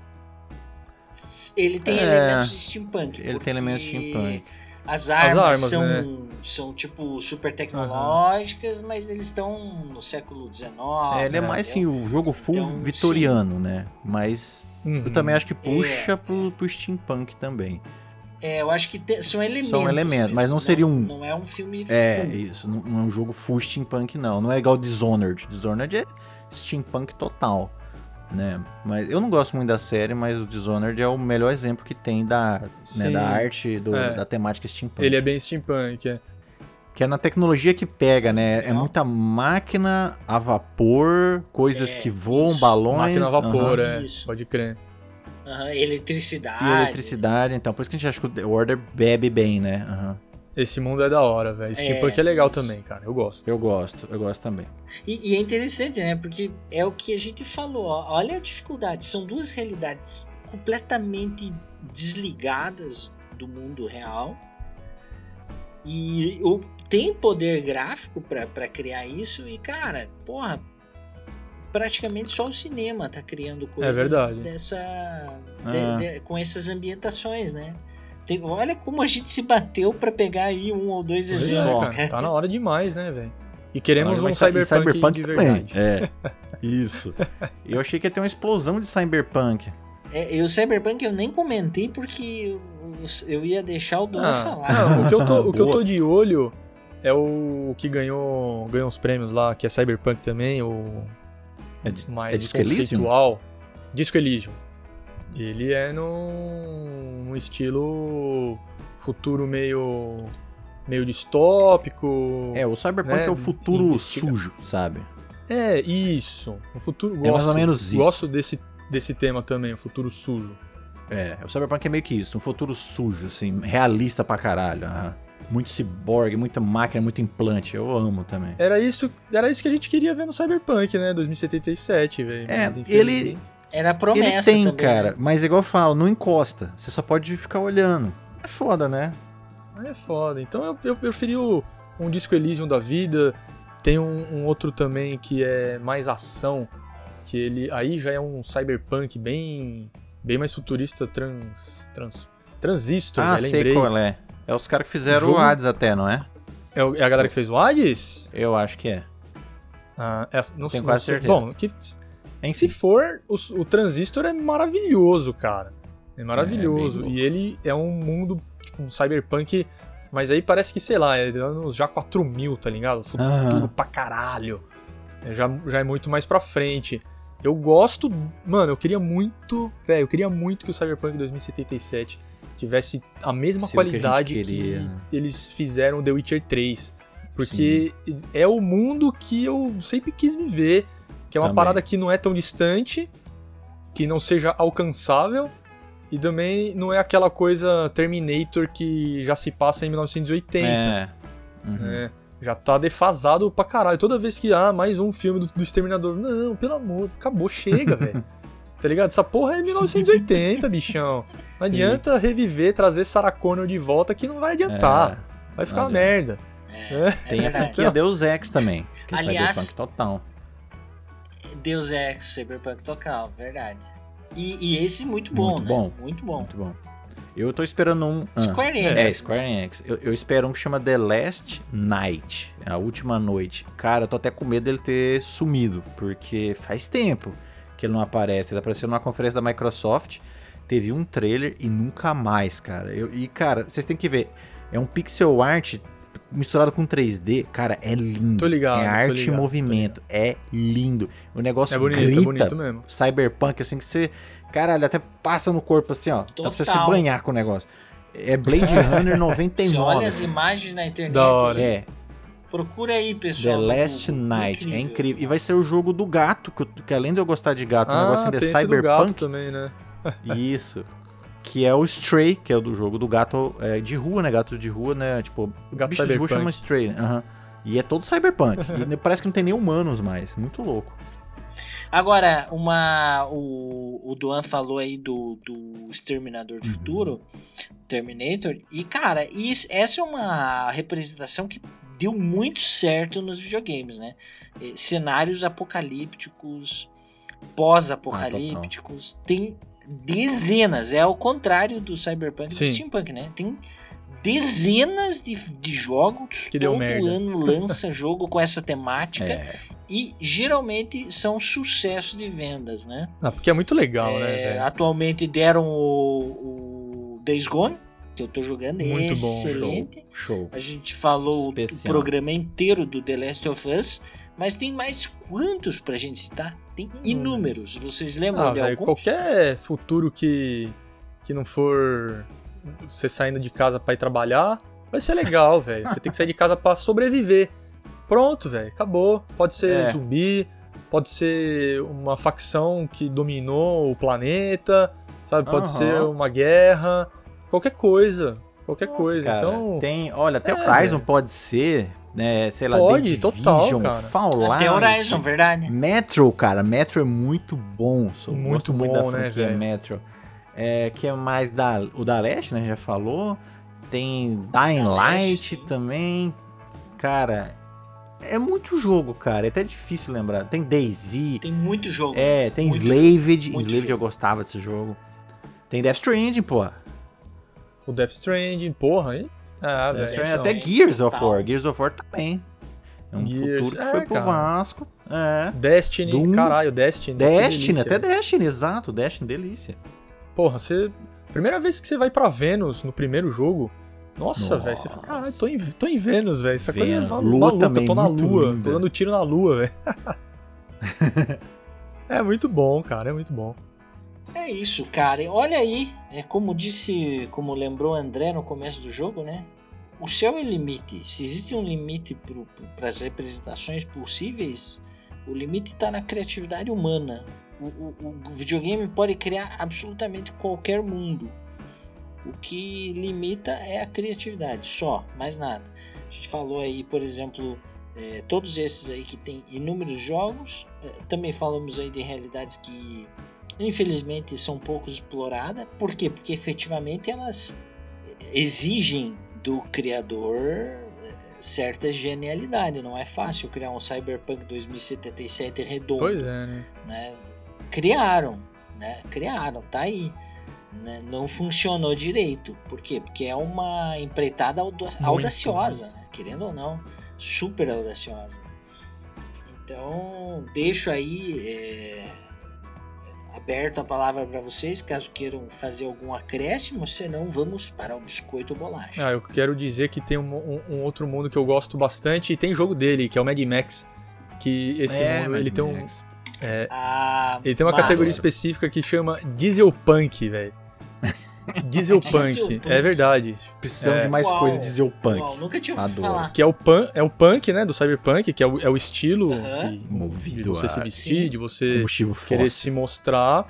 [SPEAKER 1] Ele tem
[SPEAKER 3] É,
[SPEAKER 1] elementos de steampunk.
[SPEAKER 3] Ele tem elementos steampunk.
[SPEAKER 1] As armas,
[SPEAKER 2] armas,
[SPEAKER 1] são,
[SPEAKER 2] né?
[SPEAKER 1] são tipo super tecnológicas, mas eles estão no século XIX.
[SPEAKER 3] É, ele é mais assim, o jogo full
[SPEAKER 1] Então,
[SPEAKER 3] vitoriano, né? Mas eu
[SPEAKER 2] Uhum.
[SPEAKER 3] também acho que puxa
[SPEAKER 1] É.
[SPEAKER 3] pro, pro steampunk também.
[SPEAKER 1] É, eu acho que te- são elementos.
[SPEAKER 3] São elementos,
[SPEAKER 1] mesmo,
[SPEAKER 3] mas não seria um-
[SPEAKER 1] Não é um filme.
[SPEAKER 3] É,
[SPEAKER 1] full.
[SPEAKER 3] isso. Não, não é um jogo full steampunk, não. Não é igual Dishonored. Dishonored é steampunk total, né? Mas eu não gosto muito da série, mas o Dishonored é o melhor exemplo que tem da, né, da arte, do-
[SPEAKER 2] é.
[SPEAKER 3] da temática steampunk.
[SPEAKER 2] Ele é bem steampunk, é.
[SPEAKER 3] Que é na tecnologia que pega, né? É muita máquina a vapor, coisas
[SPEAKER 1] É,
[SPEAKER 3] que voam,
[SPEAKER 1] isso.
[SPEAKER 3] balões.
[SPEAKER 2] Máquina a vapor,
[SPEAKER 3] aham.
[SPEAKER 2] é.
[SPEAKER 1] Isso.
[SPEAKER 2] Pode crer.
[SPEAKER 1] Aham, eletricidade.
[SPEAKER 3] E eletricidade, então. Por isso que a gente acha que o The Order bebe bem, né? Aham.
[SPEAKER 2] Esse mundo é da hora, velho. Steampunk é, é legal isso. também, cara. Eu gosto.
[SPEAKER 3] Eu gosto, eu gosto também.
[SPEAKER 1] E, e, é interessante, né? Porque é o que a gente falou. Ó. Olha a dificuldade. São duas realidades completamente desligadas do mundo real. E eu, tem poder gráfico para criar isso. E, cara, porra, praticamente só o cinema tá criando
[SPEAKER 2] é coisas é
[SPEAKER 1] dessa. De, ah. de, com essas ambientações, né? Tem, olha como a gente se bateu para pegar aí um ou dois pois é, exemplos. É,
[SPEAKER 2] cara, tá na hora demais, né, velho? E queremos um cyberpunk, cyberpunk de verdade.
[SPEAKER 3] É, isso. Eu achei que ia ter uma explosão de cyberpunk.
[SPEAKER 1] É, e o Cyberpunk eu nem comentei porque eu, ia deixar o Duan ah, falar. Não,
[SPEAKER 2] o, que eu tô, *laughs* o que eu tô de olho é o que ganhou, ganhou uns prêmios lá, que é Cyberpunk também, o
[SPEAKER 3] é, mais é Disco Elysium?
[SPEAKER 2] Disco Elysium. Ele é no estilo futuro meio meio distópico.
[SPEAKER 3] É, o Cyberpunk né? é o futuro Investiga. sujo, sabe?
[SPEAKER 2] É, isso. O futuro gosto, é mais ou menos isso. Gosto desse desse tema também, o futuro sujo.
[SPEAKER 3] É, o Cyberpunk é meio que isso, um futuro sujo, assim, realista pra caralho. Muito ciborgue, muita máquina, muito implante. Eu amo também.
[SPEAKER 2] Era isso, era isso que a gente queria ver no Cyberpunk, né? 2077, velho.
[SPEAKER 3] É, ele
[SPEAKER 1] era promessa
[SPEAKER 3] Ele tem,
[SPEAKER 1] também,
[SPEAKER 3] cara, né? mas igual eu falo, não encosta. Você só pode ficar olhando. É foda, né?
[SPEAKER 2] É foda. Então eu, eu preferi o, um Disco Elysium da vida. Tem um, um, outro também que é mais ação. Que ele aí já é um cyberpunk bem bem mais futurista trans, trans transistor,
[SPEAKER 3] ah,
[SPEAKER 2] né?
[SPEAKER 3] sei qual é. É os caras que fizeram o, o Hades até, não é?
[SPEAKER 2] é? É a galera que fez o Hades?
[SPEAKER 3] Eu acho que é.
[SPEAKER 2] Ah, é, não, Tenho quase certeza. Bom, que em se for, o, o Transistor é maravilhoso, cara. É maravilhoso. É, e ele é um mundo, tipo, um cyberpunk. Mas aí parece que, sei lá, é anos já 4000, tá ligado? Futuro uhum. pra caralho. É, já, já é muito mais pra frente. Eu gosto. Mano, eu queria muito. Velho, eu queria muito que o Cyberpunk 2077 tivesse a mesma Sim, qualidade que, que, eles fizeram The Witcher 3. Porque Sim. é o mundo que eu sempre quis viver. Que é uma também. parada que não é tão distante, que não seja alcançável, e também não é aquela coisa Terminator que já se passa em 1980. É. Uhum. é já tá defasado pra caralho. Toda vez que há ah, mais um filme do, do Exterminador, não, pelo amor, acabou, chega, *laughs* velho. Tá ligado? Essa porra é 1980, *laughs* bichão. Não Sim. adianta reviver, trazer Sarah Connor de volta que não vai adiantar. É, vai ficar uma merda.
[SPEAKER 3] É, é. Tem a franquia Deus Ex também. Que é Aliás, é total.
[SPEAKER 1] Deus Ex, Cyberpunk Total, verdade. E, e esse muito bom, muito né? Bom. Muito bom.
[SPEAKER 3] Muito bom. Eu tô esperando um.
[SPEAKER 1] Ah, Square Enix.
[SPEAKER 3] É, Square Enix. Eu, eu, espero um que chama The Last Night. A última noite. Cara, eu tô até com medo dele ter sumido. Porque faz tempo que ele não aparece. Ele apareceu numa conferência da Microsoft. Teve um trailer e nunca mais, cara. Eu, e, cara, vocês têm que ver. É um pixel art misturado com 3D, cara, é lindo.
[SPEAKER 2] Tô ligado.
[SPEAKER 3] É arte
[SPEAKER 2] ligado,
[SPEAKER 3] e movimento. É lindo. O negócio é bonito, é grita, é bonito mesmo. Cyberpunk, assim, que você. Caralho, até passa no corpo assim, ó. Total. Dá pra você se banhar com o negócio. É Blade Runner *laughs* 99. Você
[SPEAKER 1] olha as imagens na internet.
[SPEAKER 2] Da hora.
[SPEAKER 3] É.
[SPEAKER 1] Procura aí, pessoal.
[SPEAKER 3] The Last Night. Incrível, é incrível. Assim. E vai ser o jogo do gato, que, que além de eu gostar de gato, ah, o negócio ainda é cyberpunk.
[SPEAKER 2] também, né? *laughs*
[SPEAKER 3] Isso que é o Stray, que é o do jogo do gato é, de rua, né? Gato de rua, né? Tipo, gato bicho de rua chama Stray, né? Uhum. E é todo cyberpunk. e *laughs* parece que não tem nem humanos mais. Muito louco.
[SPEAKER 1] Agora, uma. O, o Duan falou aí do, do Exterminador do uhum. Futuro, Terminator, e cara, isso, essa é uma representação que deu muito certo nos videogames, né? Cenários apocalípticos, pós-apocalípticos, ah, tem dezenas, é ao contrário do Cyberpunk e do Steampunk, né? Tem dezenas de, de jogos,
[SPEAKER 2] que
[SPEAKER 1] todo
[SPEAKER 2] ano
[SPEAKER 1] lança *laughs* jogo com essa temática é. e geralmente são sucesso de vendas, né?
[SPEAKER 2] Ah, porque é muito legal, né,
[SPEAKER 1] é, né? Atualmente deram o, o Days Gone, eu tô jogando, muito excelente.
[SPEAKER 3] Bom, show, show.
[SPEAKER 1] A gente falou Especial. o programa inteiro do The Last of Us, mas tem mais quantos pra gente citar? Tem hum. inúmeros. Vocês lembram ah, de véio, alguns?
[SPEAKER 2] Qualquer futuro que, que não for você saindo de casa para ir trabalhar, vai ser legal, *laughs* velho. Você tem que sair de casa para sobreviver. Pronto, velho. Acabou. Pode ser é. zumbi, pode ser uma facção que dominou o planeta, sabe? Pode uhum. ser uma guerra, qualquer coisa. qualquer
[SPEAKER 3] Nossa,
[SPEAKER 2] coisa.
[SPEAKER 3] cara,
[SPEAKER 2] então,
[SPEAKER 3] tem, olha, até
[SPEAKER 2] É,
[SPEAKER 3] o Horizon pode ser, né, sei lá,
[SPEAKER 2] Pode,
[SPEAKER 3] The
[SPEAKER 2] total,
[SPEAKER 3] Division,
[SPEAKER 2] cara.
[SPEAKER 3] Fallout,
[SPEAKER 1] Até Horizon, verdade?
[SPEAKER 3] Metro, cara, Metro é muito bom. Sou,
[SPEAKER 2] Muito
[SPEAKER 3] muito da
[SPEAKER 2] bom, né,
[SPEAKER 3] franquia
[SPEAKER 2] velho?
[SPEAKER 3] Metro. É, que é mais da, o da Leste, né, já falou. Tem Dying
[SPEAKER 1] Da
[SPEAKER 3] Light também. Cara, é muito jogo, cara. É até difícil lembrar. Tem DayZ,
[SPEAKER 1] Tem muito jogo.
[SPEAKER 3] é, tem
[SPEAKER 1] Muito
[SPEAKER 3] Slaved.
[SPEAKER 1] muito
[SPEAKER 3] Slaved eu
[SPEAKER 1] jogo.
[SPEAKER 3] gostava desse jogo. Tem Death Stranding, pô.
[SPEAKER 2] O Death Stranding, porra, aí. Ah,
[SPEAKER 3] Death
[SPEAKER 2] velho.
[SPEAKER 3] Stranding,
[SPEAKER 2] então.
[SPEAKER 3] até Gears of. War. Gears of War também. É um
[SPEAKER 2] Gears,
[SPEAKER 3] futuro que
[SPEAKER 2] é,
[SPEAKER 3] foi pro
[SPEAKER 2] cara.
[SPEAKER 3] Vasco. É.
[SPEAKER 2] Destiny,
[SPEAKER 3] Doom.
[SPEAKER 2] caralho, Destiny.
[SPEAKER 3] Destiny,
[SPEAKER 2] delícia,
[SPEAKER 3] até
[SPEAKER 2] velho.
[SPEAKER 3] Destiny, exato. Destiny, delícia.
[SPEAKER 2] Porra, você. Primeira vez que você vai pra Vênus no primeiro jogo. Nossa,
[SPEAKER 3] Nossa.
[SPEAKER 2] velho. Você fala, caralho, tô em, tô em Vênus, velho. Coisa é
[SPEAKER 3] Lua
[SPEAKER 2] maluca,
[SPEAKER 3] também,
[SPEAKER 2] eu tô na lua.
[SPEAKER 3] linda.
[SPEAKER 2] Tô dando tiro na lua, velho. *laughs* é muito bom, cara, é muito bom.
[SPEAKER 1] É isso, cara. Olha aí, é como disse, como lembrou André no começo do jogo, né? O céu é limite. Se existe um limite para as representações possíveis, o limite está na criatividade humana. O, o- o videogame pode criar absolutamente qualquer mundo. O que limita é a criatividade, só, mais nada. A gente falou aí, por exemplo, eh, todos esses aí que tem inúmeros jogos. eh, também falamos aí de realidades que infelizmente são pouco exploradas. Por quê? Porque efetivamente elas exigem do criador eh, certa genialidade. Não é fácil criar um Cyberpunk 2077 redondo
[SPEAKER 2] Pois é, né?
[SPEAKER 1] né? Criaram, né? Criaram, tá aí. né? Não funcionou direito. Por quê? Porque é uma empreitada auda- audaciosa, né? querendo ou não, super audaciosa. Então, deixo aí é, aberto a palavra para vocês, caso queiram fazer algum acréscimo, senão vamos para o biscoito bolacha.
[SPEAKER 2] Ah, eu quero dizer que tem um, um- um outro mundo que eu gosto bastante e tem jogo dele, que é o Mad Max. Que esse
[SPEAKER 3] É,
[SPEAKER 2] mundo,
[SPEAKER 3] Mad
[SPEAKER 2] ele tem um.
[SPEAKER 3] Max.
[SPEAKER 1] Ah,
[SPEAKER 2] Ele tem uma
[SPEAKER 1] massa.
[SPEAKER 2] categoria específica que chama Dieselpunk, velho. Dieselpunk,
[SPEAKER 1] Dieselpunk.
[SPEAKER 2] é verdade.
[SPEAKER 3] Precisamos
[SPEAKER 2] É.
[SPEAKER 3] de mais
[SPEAKER 1] Uau.
[SPEAKER 3] coisa o punk.
[SPEAKER 1] Uau, nunca tinha ouvido
[SPEAKER 3] Adoro.
[SPEAKER 1] falar.
[SPEAKER 2] Que é o, pan, é o punk, né, do cyberpunk, que é o, é o estilo
[SPEAKER 1] Aham.
[SPEAKER 2] de, de
[SPEAKER 3] Movido
[SPEAKER 2] você
[SPEAKER 3] a
[SPEAKER 2] se vestir,
[SPEAKER 1] Sim.
[SPEAKER 2] de você querer
[SPEAKER 3] fóssil.
[SPEAKER 2] se mostrar.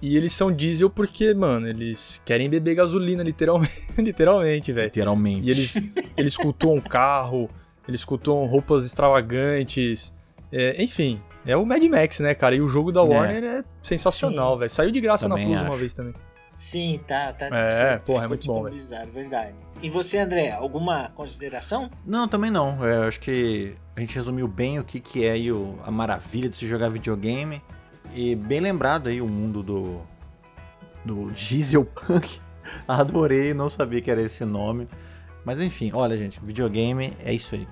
[SPEAKER 2] E eles são diesel porque, mano, eles querem beber gasolina, literalmente, *laughs* literalmente velho.
[SPEAKER 3] Literalmente.
[SPEAKER 2] E eles, eles cultuam carro, eles cultuam roupas extravagantes. é, enfim, é o Mad Max, né, cara? E o jogo da
[SPEAKER 3] É.
[SPEAKER 2] Warner é sensacional, velho. Saiu de graça
[SPEAKER 3] Também
[SPEAKER 2] na Plus uma
[SPEAKER 3] acho.
[SPEAKER 2] vez também.
[SPEAKER 1] Sim, tá, tá.
[SPEAKER 2] É,
[SPEAKER 1] ficou
[SPEAKER 2] porra, é muito bom,
[SPEAKER 1] verdade. E você, André, alguma consideração?
[SPEAKER 3] Não, também não. É, eu acho que a gente resumiu bem o que, que é aí o- a maravilha de se jogar videogame. E bem lembrado aí o mundo do, do *laughs* Dieselpunk. Adorei, não sabia que era esse nome. Mas enfim, olha gente, videogame é isso aí.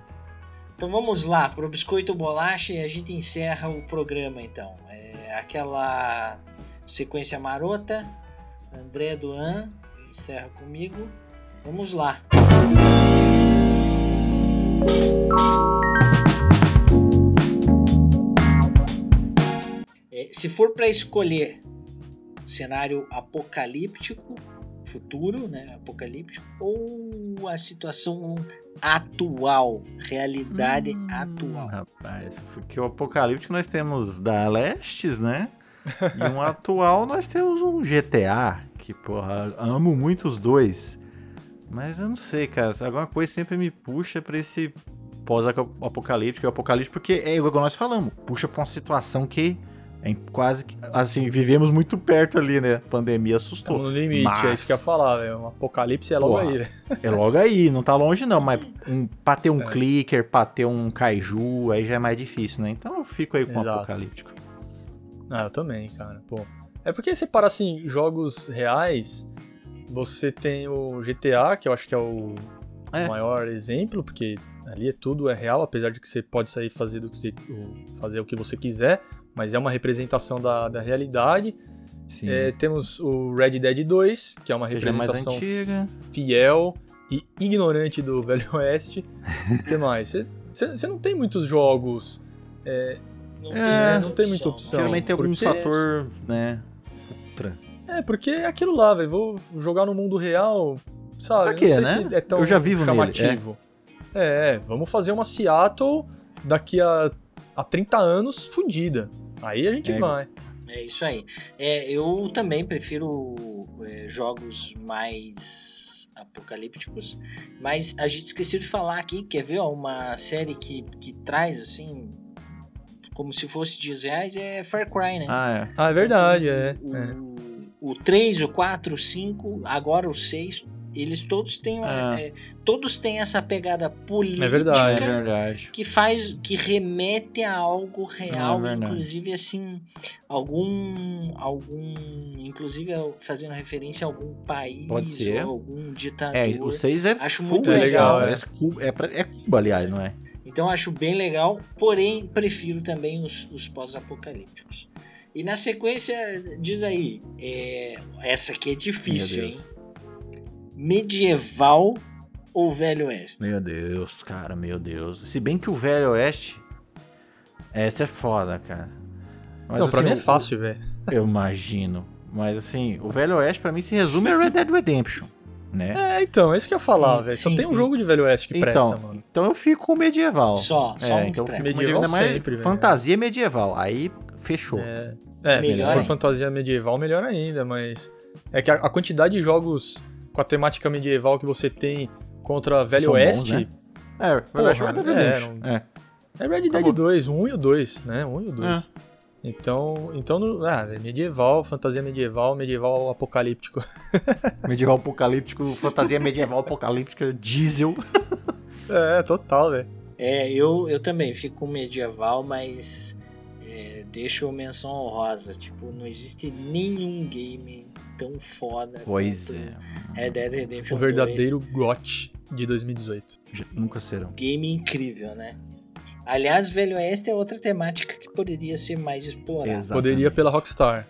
[SPEAKER 1] Então vamos lá, pro biscoito bolacha e a gente encerra o programa então. É aquela sequência marota, André Duan encerra comigo. Vamos lá. É, se for para escolher cenário apocalíptico, futuro, né, apocalíptico, ou a situação atual, realidade
[SPEAKER 3] Hum,
[SPEAKER 1] atual.
[SPEAKER 3] Rapaz, porque o apocalíptico nós temos da Lestes, né? E um atual nós temos um GTA, que porra, amo muito os dois. Mas eu não sei, cara, alguma coisa sempre me puxa pra esse pós-apocalíptico e apocalíptico, porque é igual nós falamos, puxa pra uma situação que é quase que, assim, vivemos muito perto ali, né? A pandemia assustou.
[SPEAKER 2] Estamos no limite,
[SPEAKER 3] Mas-
[SPEAKER 2] é isso que eu ia falar, velho. Um apocalipse é logo aí, velho.
[SPEAKER 3] É logo aí, não tá longe não, mas um, pra ter um
[SPEAKER 2] É.
[SPEAKER 3] clicker, pra ter um kaiju, aí já é mais difícil, né? Então eu fico aí com o
[SPEAKER 2] Exato.
[SPEAKER 3] apocalíptico.
[SPEAKER 2] Ah, eu também, cara. Pô. É porque você para assim, jogos reais, você tem o GTA, que eu acho que é o
[SPEAKER 3] É.
[SPEAKER 2] maior exemplo, porque ali é tudo é real, apesar de que você pode sair fazer, do que fazer o que você quiser, mas é uma representação da, da realidade.
[SPEAKER 3] Sim.
[SPEAKER 2] É, temos o Red Dead 2, que é uma
[SPEAKER 3] é
[SPEAKER 2] representação
[SPEAKER 3] antiga.
[SPEAKER 2] fiel e ignorante do *laughs* Velho Oeste. O que mais? Você- não tem muitos jogos.
[SPEAKER 1] Não,
[SPEAKER 3] É,
[SPEAKER 2] não tem muita opção.
[SPEAKER 3] Geralmente tem algum fator, né? Ultra.
[SPEAKER 2] É, porque é aquilo lá, velho. Vou jogar no mundo real, sabe?
[SPEAKER 3] Pra quê,
[SPEAKER 2] não sei
[SPEAKER 3] né?
[SPEAKER 2] se é tão
[SPEAKER 3] Eu já vivo nele,
[SPEAKER 2] chamativo. É. vamos fazer uma Seattle daqui a, a 30 anos fudida. Aí a gente
[SPEAKER 3] É.
[SPEAKER 2] vai.
[SPEAKER 1] É isso aí. É, eu também prefiro é, jogos mais pós-apocalípticos. Mas a gente esqueceu de falar aqui, quer ver, ó, uma série que, que traz, assim, como se fosse 10 reais, é Far Cry, né?
[SPEAKER 3] Ah, é.
[SPEAKER 2] Ah, é verdade, é.
[SPEAKER 1] O,
[SPEAKER 2] é.
[SPEAKER 1] o 3, o 4, o 5, agora o 6, eles todos têm,
[SPEAKER 3] Ah.
[SPEAKER 1] é, todos têm essa pegada política
[SPEAKER 2] É verdade,
[SPEAKER 3] É verdade.
[SPEAKER 1] que faz que remete a algo real,
[SPEAKER 3] É
[SPEAKER 1] inclusive assim, algum algum, inclusive fazendo referência a algum país
[SPEAKER 3] Pode ser.
[SPEAKER 1] ou algum ditador.
[SPEAKER 3] É, o 6 é
[SPEAKER 1] Acho muito
[SPEAKER 2] legal, é.
[SPEAKER 3] Parece Cuba, é, pra- é Cuba, aliás, não é?
[SPEAKER 1] Então acho bem legal, porém prefiro também os, os pós-apocalípticos. E na sequência, diz aí, é, essa aqui é difícil, hein? Medieval ou Velho Oeste?
[SPEAKER 3] Meu Deus, cara, meu Deus. Se bem que o Velho Oeste. Essa é foda, cara. Mas,
[SPEAKER 2] Não, pra
[SPEAKER 3] assim,
[SPEAKER 2] mim é
[SPEAKER 3] o-
[SPEAKER 2] fácil, velho.
[SPEAKER 3] Eu imagino. Mas assim, o Velho Oeste pra mim se resume a Red Dead Redemption, né?
[SPEAKER 2] É, então, é isso que eu ia falar, velho. Só tem um jogo de Velho Oeste que
[SPEAKER 3] Então,
[SPEAKER 2] presta, mano.
[SPEAKER 3] Então eu fico com o medieval.
[SPEAKER 1] Só, só
[SPEAKER 3] é,
[SPEAKER 1] um
[SPEAKER 3] então
[SPEAKER 1] presta.
[SPEAKER 2] Medieval
[SPEAKER 3] medieval, ainda mais
[SPEAKER 2] sempre, velho.
[SPEAKER 3] fantasia medieval. Aí fechou.
[SPEAKER 2] É, é
[SPEAKER 1] Melhor
[SPEAKER 2] se for fantasia medieval, melhor ainda, mas. É que a, a quantidade de jogos com a temática medieval que você tem contra Velho
[SPEAKER 3] São bons,
[SPEAKER 2] Oeste
[SPEAKER 3] né? É, Velho Oeste Red Dead
[SPEAKER 2] é,
[SPEAKER 3] Redemption. É.
[SPEAKER 2] é Red Dead
[SPEAKER 3] Acabou.
[SPEAKER 2] 2, o 1 e o 2, né? O 1 e o 2.
[SPEAKER 3] É.
[SPEAKER 2] Então, então no- ah, é medieval, fantasia medieval, medieval apocalíptico. *laughs*
[SPEAKER 3] Medieval apocalíptico, fantasia medieval apocalíptica, diesel. *laughs*
[SPEAKER 2] É, total, velho.
[SPEAKER 1] É, eu, eu também fico medieval, mas é, deixo menção honrosa. Tipo, não existe nenhum game tão foda
[SPEAKER 3] Pois é.
[SPEAKER 1] Red Dead Redemption
[SPEAKER 2] O verdadeiro GOT de 2018.
[SPEAKER 3] Já- Nunca serão.
[SPEAKER 1] 2. Game incrível, né? Aliás, Velho Oeste é outra temática que poderia ser mais explorada.
[SPEAKER 3] Exatamente.
[SPEAKER 2] Poderia pela Rockstar.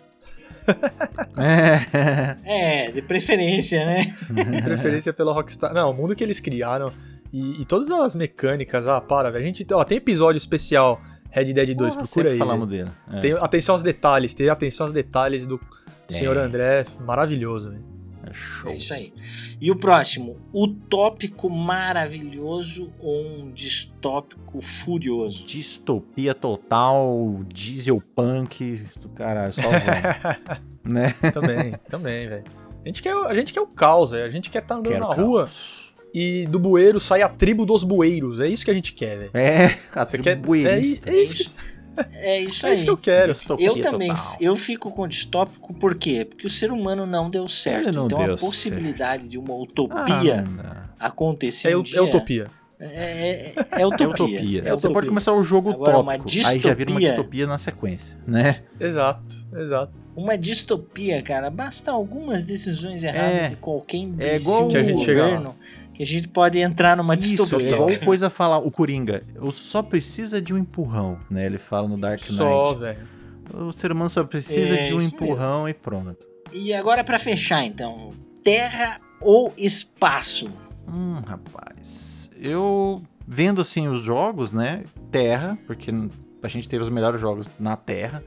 [SPEAKER 3] É.
[SPEAKER 1] É, de preferência, né?
[SPEAKER 2] De preferência pela Rockstar. Não, o mundo que eles criaram e, e todas as mecânicas. Ah, para, velho. A gente. Ó, tem episódio especial Red Dead 2,
[SPEAKER 3] Porra,
[SPEAKER 2] procura aí.
[SPEAKER 3] falamos dele. É.
[SPEAKER 2] Tem atenção aos detalhes, tem atenção aos detalhes do
[SPEAKER 3] Tem.
[SPEAKER 2] senhor André. Maravilhoso, velho.
[SPEAKER 3] É show.
[SPEAKER 1] É isso aí. E o próximo, utópico maravilhoso ou um distópico furioso?
[SPEAKER 3] Distopia total, diesel punk caralho, só *laughs* né?
[SPEAKER 2] Também, também, velho. A gente quer, a gente quer o caos, velho. A gente quer estar andando
[SPEAKER 3] Quero
[SPEAKER 2] na rua
[SPEAKER 3] caos.
[SPEAKER 2] e do bueiro sai a tribo dos bueiros. É isso que a gente quer, velho.
[SPEAKER 3] É, a
[SPEAKER 2] Você
[SPEAKER 3] tribo
[SPEAKER 2] quer. É,
[SPEAKER 3] bueirista.
[SPEAKER 2] é isso,
[SPEAKER 1] É isso
[SPEAKER 2] é
[SPEAKER 1] aí.
[SPEAKER 2] isso que eu quero.
[SPEAKER 3] Distopia
[SPEAKER 1] Eu também,
[SPEAKER 3] total.
[SPEAKER 1] eu fico com distópico por quê? Porque o ser humano não deu certo.
[SPEAKER 3] Não
[SPEAKER 1] então
[SPEAKER 3] deu
[SPEAKER 1] a possibilidade de uma
[SPEAKER 3] Ah,
[SPEAKER 1] utopia
[SPEAKER 3] não.
[SPEAKER 1] acontecer
[SPEAKER 2] É,
[SPEAKER 1] um
[SPEAKER 2] é utopia.
[SPEAKER 1] É, é- é
[SPEAKER 3] É
[SPEAKER 1] utopia.
[SPEAKER 3] utopia.
[SPEAKER 1] É
[SPEAKER 3] Você
[SPEAKER 1] utopia.
[SPEAKER 3] pode começar o jogo
[SPEAKER 1] Agora, uma
[SPEAKER 3] tópico, aí já vira uma
[SPEAKER 1] distopia-
[SPEAKER 3] distopia na sequência, né?
[SPEAKER 2] Exato, exato.
[SPEAKER 1] Uma distopia, cara, basta algumas decisões erradas
[SPEAKER 3] É.
[SPEAKER 1] de qualquer
[SPEAKER 3] É
[SPEAKER 1] imbecil
[SPEAKER 3] igual
[SPEAKER 2] Que a gente
[SPEAKER 1] governo que a gente pode entrar numa
[SPEAKER 3] Isso,
[SPEAKER 1] distopia.
[SPEAKER 3] é igual coisa falar, o Coringa, só precisa de um empurrão, né? Ele fala no Dark Knight.
[SPEAKER 2] Só, velho.
[SPEAKER 3] O ser humano só precisa
[SPEAKER 1] É,
[SPEAKER 3] de um empurrão e pronto.
[SPEAKER 1] E agora pra fechar, então, terra ou espaço?
[SPEAKER 3] Hum, rapaz. Eu vendo assim os jogos, né? Terra, porque a gente teve os melhores jogos na Terra.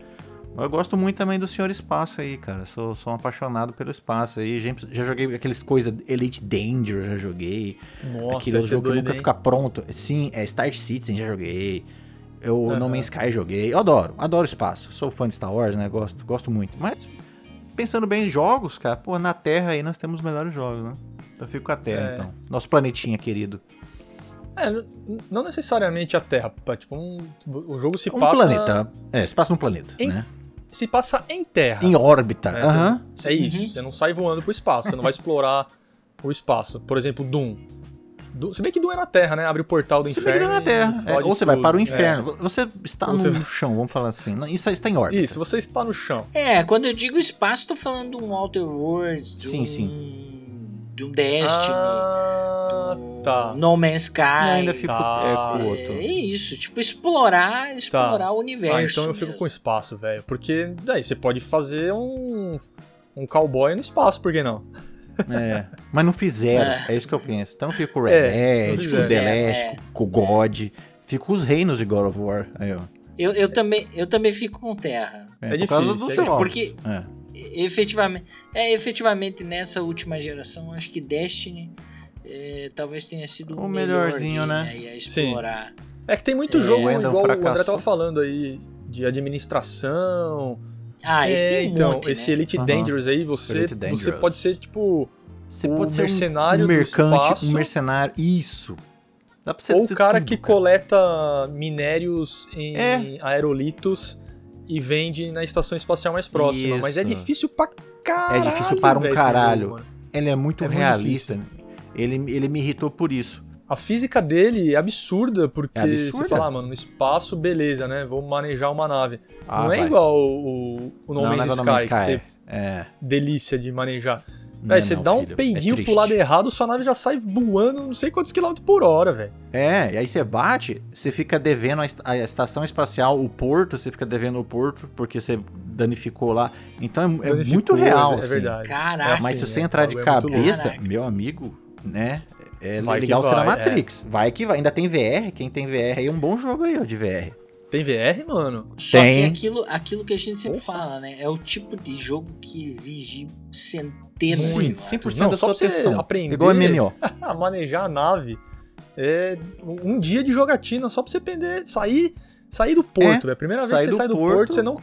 [SPEAKER 3] Eu gosto muito também do Senhor Espaço aí, cara. Sou, sou um apaixonado pelo espaço aí. Já, já joguei aqueles coisas Elite Danger, já joguei.
[SPEAKER 2] Nossa,
[SPEAKER 3] Aquele
[SPEAKER 2] é
[SPEAKER 3] jogo que nunca fica pronto. Sim, é Star Citizen, já joguei. Eu
[SPEAKER 2] Aham.
[SPEAKER 3] No Man's Sky joguei. Eu adoro, adoro espaço. Sou fã de Star Wars, né? Gosto, gosto muito. Mas, pensando bem em jogos, cara, pô, na Terra aí nós temos os melhores jogos, né? Então eu fico com a Terra,
[SPEAKER 2] É.
[SPEAKER 3] então. Nosso planetinha querido.
[SPEAKER 2] É, não necessariamente a Terra. Tipo, um- o jogo se
[SPEAKER 3] Um
[SPEAKER 2] passa.
[SPEAKER 3] planeta. É, se passa num planeta,
[SPEAKER 2] Em-
[SPEAKER 3] né?
[SPEAKER 2] Se passa em Terra.
[SPEAKER 3] Em órbita.
[SPEAKER 2] É,
[SPEAKER 3] Aham.
[SPEAKER 2] É isso. Você não sai voando pro espaço. Você não vai explorar o espaço. Por exemplo, Doom. Do- Se bem que Doom é na Terra, né? Abre o portal do
[SPEAKER 3] Você vê que
[SPEAKER 2] inferno.
[SPEAKER 3] não é na Terra. É, ou você vai
[SPEAKER 2] tudo.
[SPEAKER 3] para o
[SPEAKER 2] É.
[SPEAKER 3] inferno. Você está
[SPEAKER 2] Você-
[SPEAKER 3] no chão, vamos falar assim. Isso está em órbita.
[SPEAKER 2] Isso, você está no chão.
[SPEAKER 1] É, quando eu digo espaço, tô falando de um Outer Worlds, de
[SPEAKER 3] Sim,
[SPEAKER 1] um,
[SPEAKER 3] sim.
[SPEAKER 1] De um Destiny,
[SPEAKER 2] Ah,
[SPEAKER 1] do
[SPEAKER 2] tá.
[SPEAKER 1] No Man's Sky.
[SPEAKER 3] Eu ainda fico
[SPEAKER 2] Tá.
[SPEAKER 3] é, com o
[SPEAKER 1] É,
[SPEAKER 3] outro.
[SPEAKER 1] é isso, tipo, explorar, explorar o universo.
[SPEAKER 2] Ah, então eu fico
[SPEAKER 1] mesmo.
[SPEAKER 2] com espaço, velho. Porque daí você pode fazer um. Um cowboy no espaço, por que não?
[SPEAKER 3] É, mas não fizeram, *laughs*
[SPEAKER 1] É.
[SPEAKER 3] é. isso que eu penso. Então eu fico com o
[SPEAKER 2] É,
[SPEAKER 3] Red
[SPEAKER 2] não
[SPEAKER 3] Dead, com o Last,
[SPEAKER 1] É.
[SPEAKER 3] com o God. Fico com os reinos de God of War. Aí, ó.
[SPEAKER 1] Eu, eu, também, eu também fico com Terra.
[SPEAKER 3] É,
[SPEAKER 2] É
[SPEAKER 3] por causa
[SPEAKER 2] difícil,
[SPEAKER 3] dos
[SPEAKER 2] é
[SPEAKER 3] jogos.
[SPEAKER 1] Porque-
[SPEAKER 3] É.
[SPEAKER 1] Efetivamente, é, efetivamente nessa última geração, acho que Destiny é, talvez tenha sido
[SPEAKER 3] O
[SPEAKER 1] o melhor
[SPEAKER 3] melhorzinho,
[SPEAKER 1] game
[SPEAKER 3] né?
[SPEAKER 1] aí a explorar.
[SPEAKER 2] É que tem muito
[SPEAKER 1] É,
[SPEAKER 2] jogo,
[SPEAKER 3] o Endel
[SPEAKER 2] igual o André tava falando aí, de administração.
[SPEAKER 1] Ah, esse
[SPEAKER 2] é,
[SPEAKER 1] tem um
[SPEAKER 2] então,
[SPEAKER 1] monte,
[SPEAKER 2] esse
[SPEAKER 1] né?
[SPEAKER 2] Elite
[SPEAKER 3] Aham.
[SPEAKER 2] Dangerous aí, você,
[SPEAKER 3] Elite
[SPEAKER 2] você
[SPEAKER 3] Dangerous.
[SPEAKER 2] pode ser, tipo,
[SPEAKER 3] Você
[SPEAKER 2] o
[SPEAKER 3] pode ser um-
[SPEAKER 2] mercenário
[SPEAKER 3] um, mercante,
[SPEAKER 2] espaço.
[SPEAKER 3] um mercenário. Isso. Dá pra você
[SPEAKER 2] Ou o cara
[SPEAKER 3] tudo,
[SPEAKER 2] que
[SPEAKER 3] cara.
[SPEAKER 2] coleta minérios em
[SPEAKER 3] É.
[SPEAKER 2] aerolitos e vende na estação espacial mais próxima. Mas é
[SPEAKER 3] Isso.
[SPEAKER 2] difícil pra caralho.
[SPEAKER 3] É difícil para um
[SPEAKER 2] jogo,
[SPEAKER 3] caralho.
[SPEAKER 2] mano.
[SPEAKER 3] Ele é muito
[SPEAKER 2] É muito
[SPEAKER 3] realista. ele, ele me irritou por isso.
[SPEAKER 2] A física dele é absurda, porque
[SPEAKER 3] É absurda.
[SPEAKER 2] você fala, ah, mano, no espaço, beleza, né? Vou manejar uma nave.
[SPEAKER 3] Ah,
[SPEAKER 2] não é
[SPEAKER 3] vai.
[SPEAKER 2] igual o, o No Man's
[SPEAKER 3] é
[SPEAKER 2] Sky,
[SPEAKER 3] No Man's
[SPEAKER 2] que
[SPEAKER 3] Sky.
[SPEAKER 2] você
[SPEAKER 3] É.
[SPEAKER 2] delícia de manejar. Véi,
[SPEAKER 3] é
[SPEAKER 2] você
[SPEAKER 3] não,
[SPEAKER 2] dá um
[SPEAKER 3] filho. É
[SPEAKER 2] peidinho pro
[SPEAKER 3] triste.
[SPEAKER 2] lado errado, sua nave já sai voando não sei quantos quilômetros por hora, velho.
[SPEAKER 3] É, e aí você bate, você fica devendo a est- a estação espacial, o porto, você fica devendo o porto, porque você danificou lá. Então é, é muito real,
[SPEAKER 2] É
[SPEAKER 3] assim.
[SPEAKER 2] verdade.
[SPEAKER 1] Caraca.
[SPEAKER 3] Mas se você
[SPEAKER 2] é,
[SPEAKER 3] entrar de
[SPEAKER 2] é louco.
[SPEAKER 3] cabeça, meu amigo, né? É
[SPEAKER 2] Vai
[SPEAKER 3] legal ser na
[SPEAKER 2] vai,
[SPEAKER 3] Matrix. Vai que vai. Ainda tem VR. Quem tem VR aí é um bom jogo aí, ó, de VR.
[SPEAKER 2] Tem VR, mano?
[SPEAKER 1] Só que aquilo, aquilo que a gente sempre fala, né? É o tipo de jogo que exige centenas de
[SPEAKER 3] Muito,
[SPEAKER 1] horas.
[SPEAKER 3] 100%
[SPEAKER 2] Não,
[SPEAKER 3] da
[SPEAKER 2] só
[SPEAKER 3] sua
[SPEAKER 2] pra você
[SPEAKER 3] atenção.
[SPEAKER 2] aprender.
[SPEAKER 3] Igual MMO. *laughs*
[SPEAKER 2] a manejar a nave é um dia de jogatina só pra você aprender, sair, sair do porto. É, a primeira vez
[SPEAKER 3] sair
[SPEAKER 2] que
[SPEAKER 3] do
[SPEAKER 2] você sai do
[SPEAKER 3] porto.
[SPEAKER 2] porto, você não,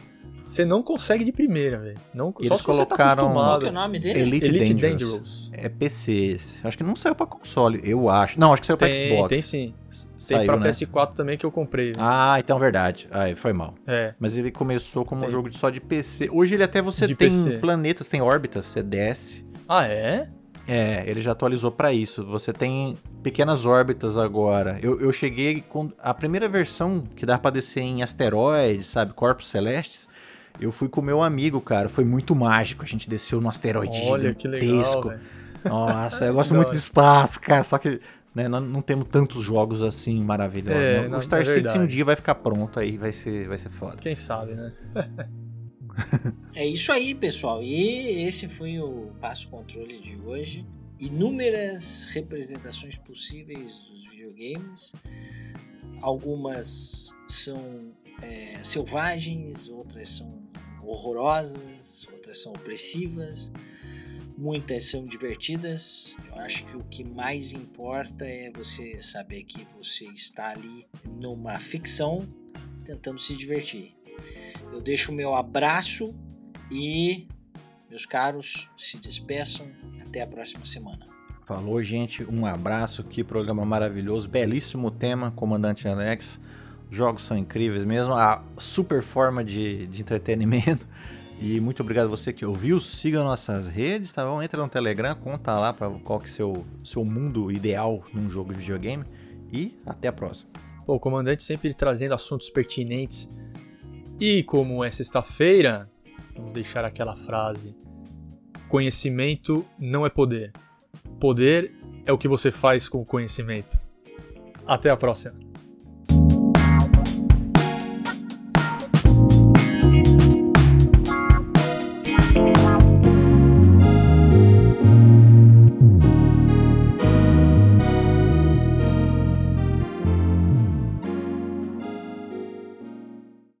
[SPEAKER 2] você não consegue de primeira, velho. Não,
[SPEAKER 3] E
[SPEAKER 2] só
[SPEAKER 3] eles
[SPEAKER 2] tá
[SPEAKER 3] colocaram-
[SPEAKER 1] que é o nome dele?
[SPEAKER 3] Elite,
[SPEAKER 2] Elite
[SPEAKER 3] Dangerous.
[SPEAKER 2] Dangerous.
[SPEAKER 3] É PC. Acho que não saiu pra console, eu acho. Não, acho que saiu pra
[SPEAKER 2] Tem,
[SPEAKER 3] Xbox.
[SPEAKER 2] tem sim. Tem
[SPEAKER 3] Saiu,
[SPEAKER 2] pra
[SPEAKER 3] né?
[SPEAKER 2] PS4 também que eu comprei. velho.
[SPEAKER 3] Ah, então verdade. Aí, foi mal.
[SPEAKER 2] É.
[SPEAKER 3] Mas ele começou como um jogo de- só de PC. Hoje ele até você
[SPEAKER 2] De
[SPEAKER 3] tem
[SPEAKER 2] PC.
[SPEAKER 3] planetas, tem órbita, você desce.
[SPEAKER 2] Ah, é?
[SPEAKER 3] É, ele já atualizou pra isso. Você tem pequenas órbitas agora. Eu, eu cheguei com a primeira versão que dá pra descer em asteroides, sabe, corpos celestes. Eu fui com meu amigo, cara. Foi muito mágico. A gente desceu num asteroide
[SPEAKER 2] Olha que legal,
[SPEAKER 3] gigantesco. Nossa, eu *laughs* gosto muito de espaço, cara. Só que né, nós não temos tantos jogos assim maravilhosos.
[SPEAKER 2] É,
[SPEAKER 3] né?
[SPEAKER 2] não,
[SPEAKER 3] o Star
[SPEAKER 2] é
[SPEAKER 3] Citizen um dia vai ficar pronto aí, vai ser, vai ser foda.
[SPEAKER 2] Quem sabe, né? *laughs*
[SPEAKER 1] É isso aí, pessoal. E esse foi o Passo Controle de hoje. Inúmeras representações possíveis dos videogames. Algumas são é, selvagens, outras são horrorosas, outras são opressivas, muitas são divertidas. Eu acho que o que mais importa é você saber que você está ali numa ficção tentando se divertir. Eu deixo o meu abraço e, meus caros, se despeçam. Até a próxima semana.
[SPEAKER 3] Falou, gente. Um abraço. Que programa maravilhoso. Belíssimo tema, Comandante Alex. Jogos são incríveis mesmo. A super forma de, de entretenimento. E muito obrigado a você que ouviu. Siga nossas redes, tá bom? Entra no Telegram, conta lá pra qual que é seu, seu mundo ideal num jogo de videogame. E até a próxima.
[SPEAKER 2] Pô, o comandante sempre trazendo assuntos pertinentes. E como é sexta-feira, vamos deixar aquela frase: Conhecimento não é poder. Poder é o que você faz com o conhecimento. Até a próxima.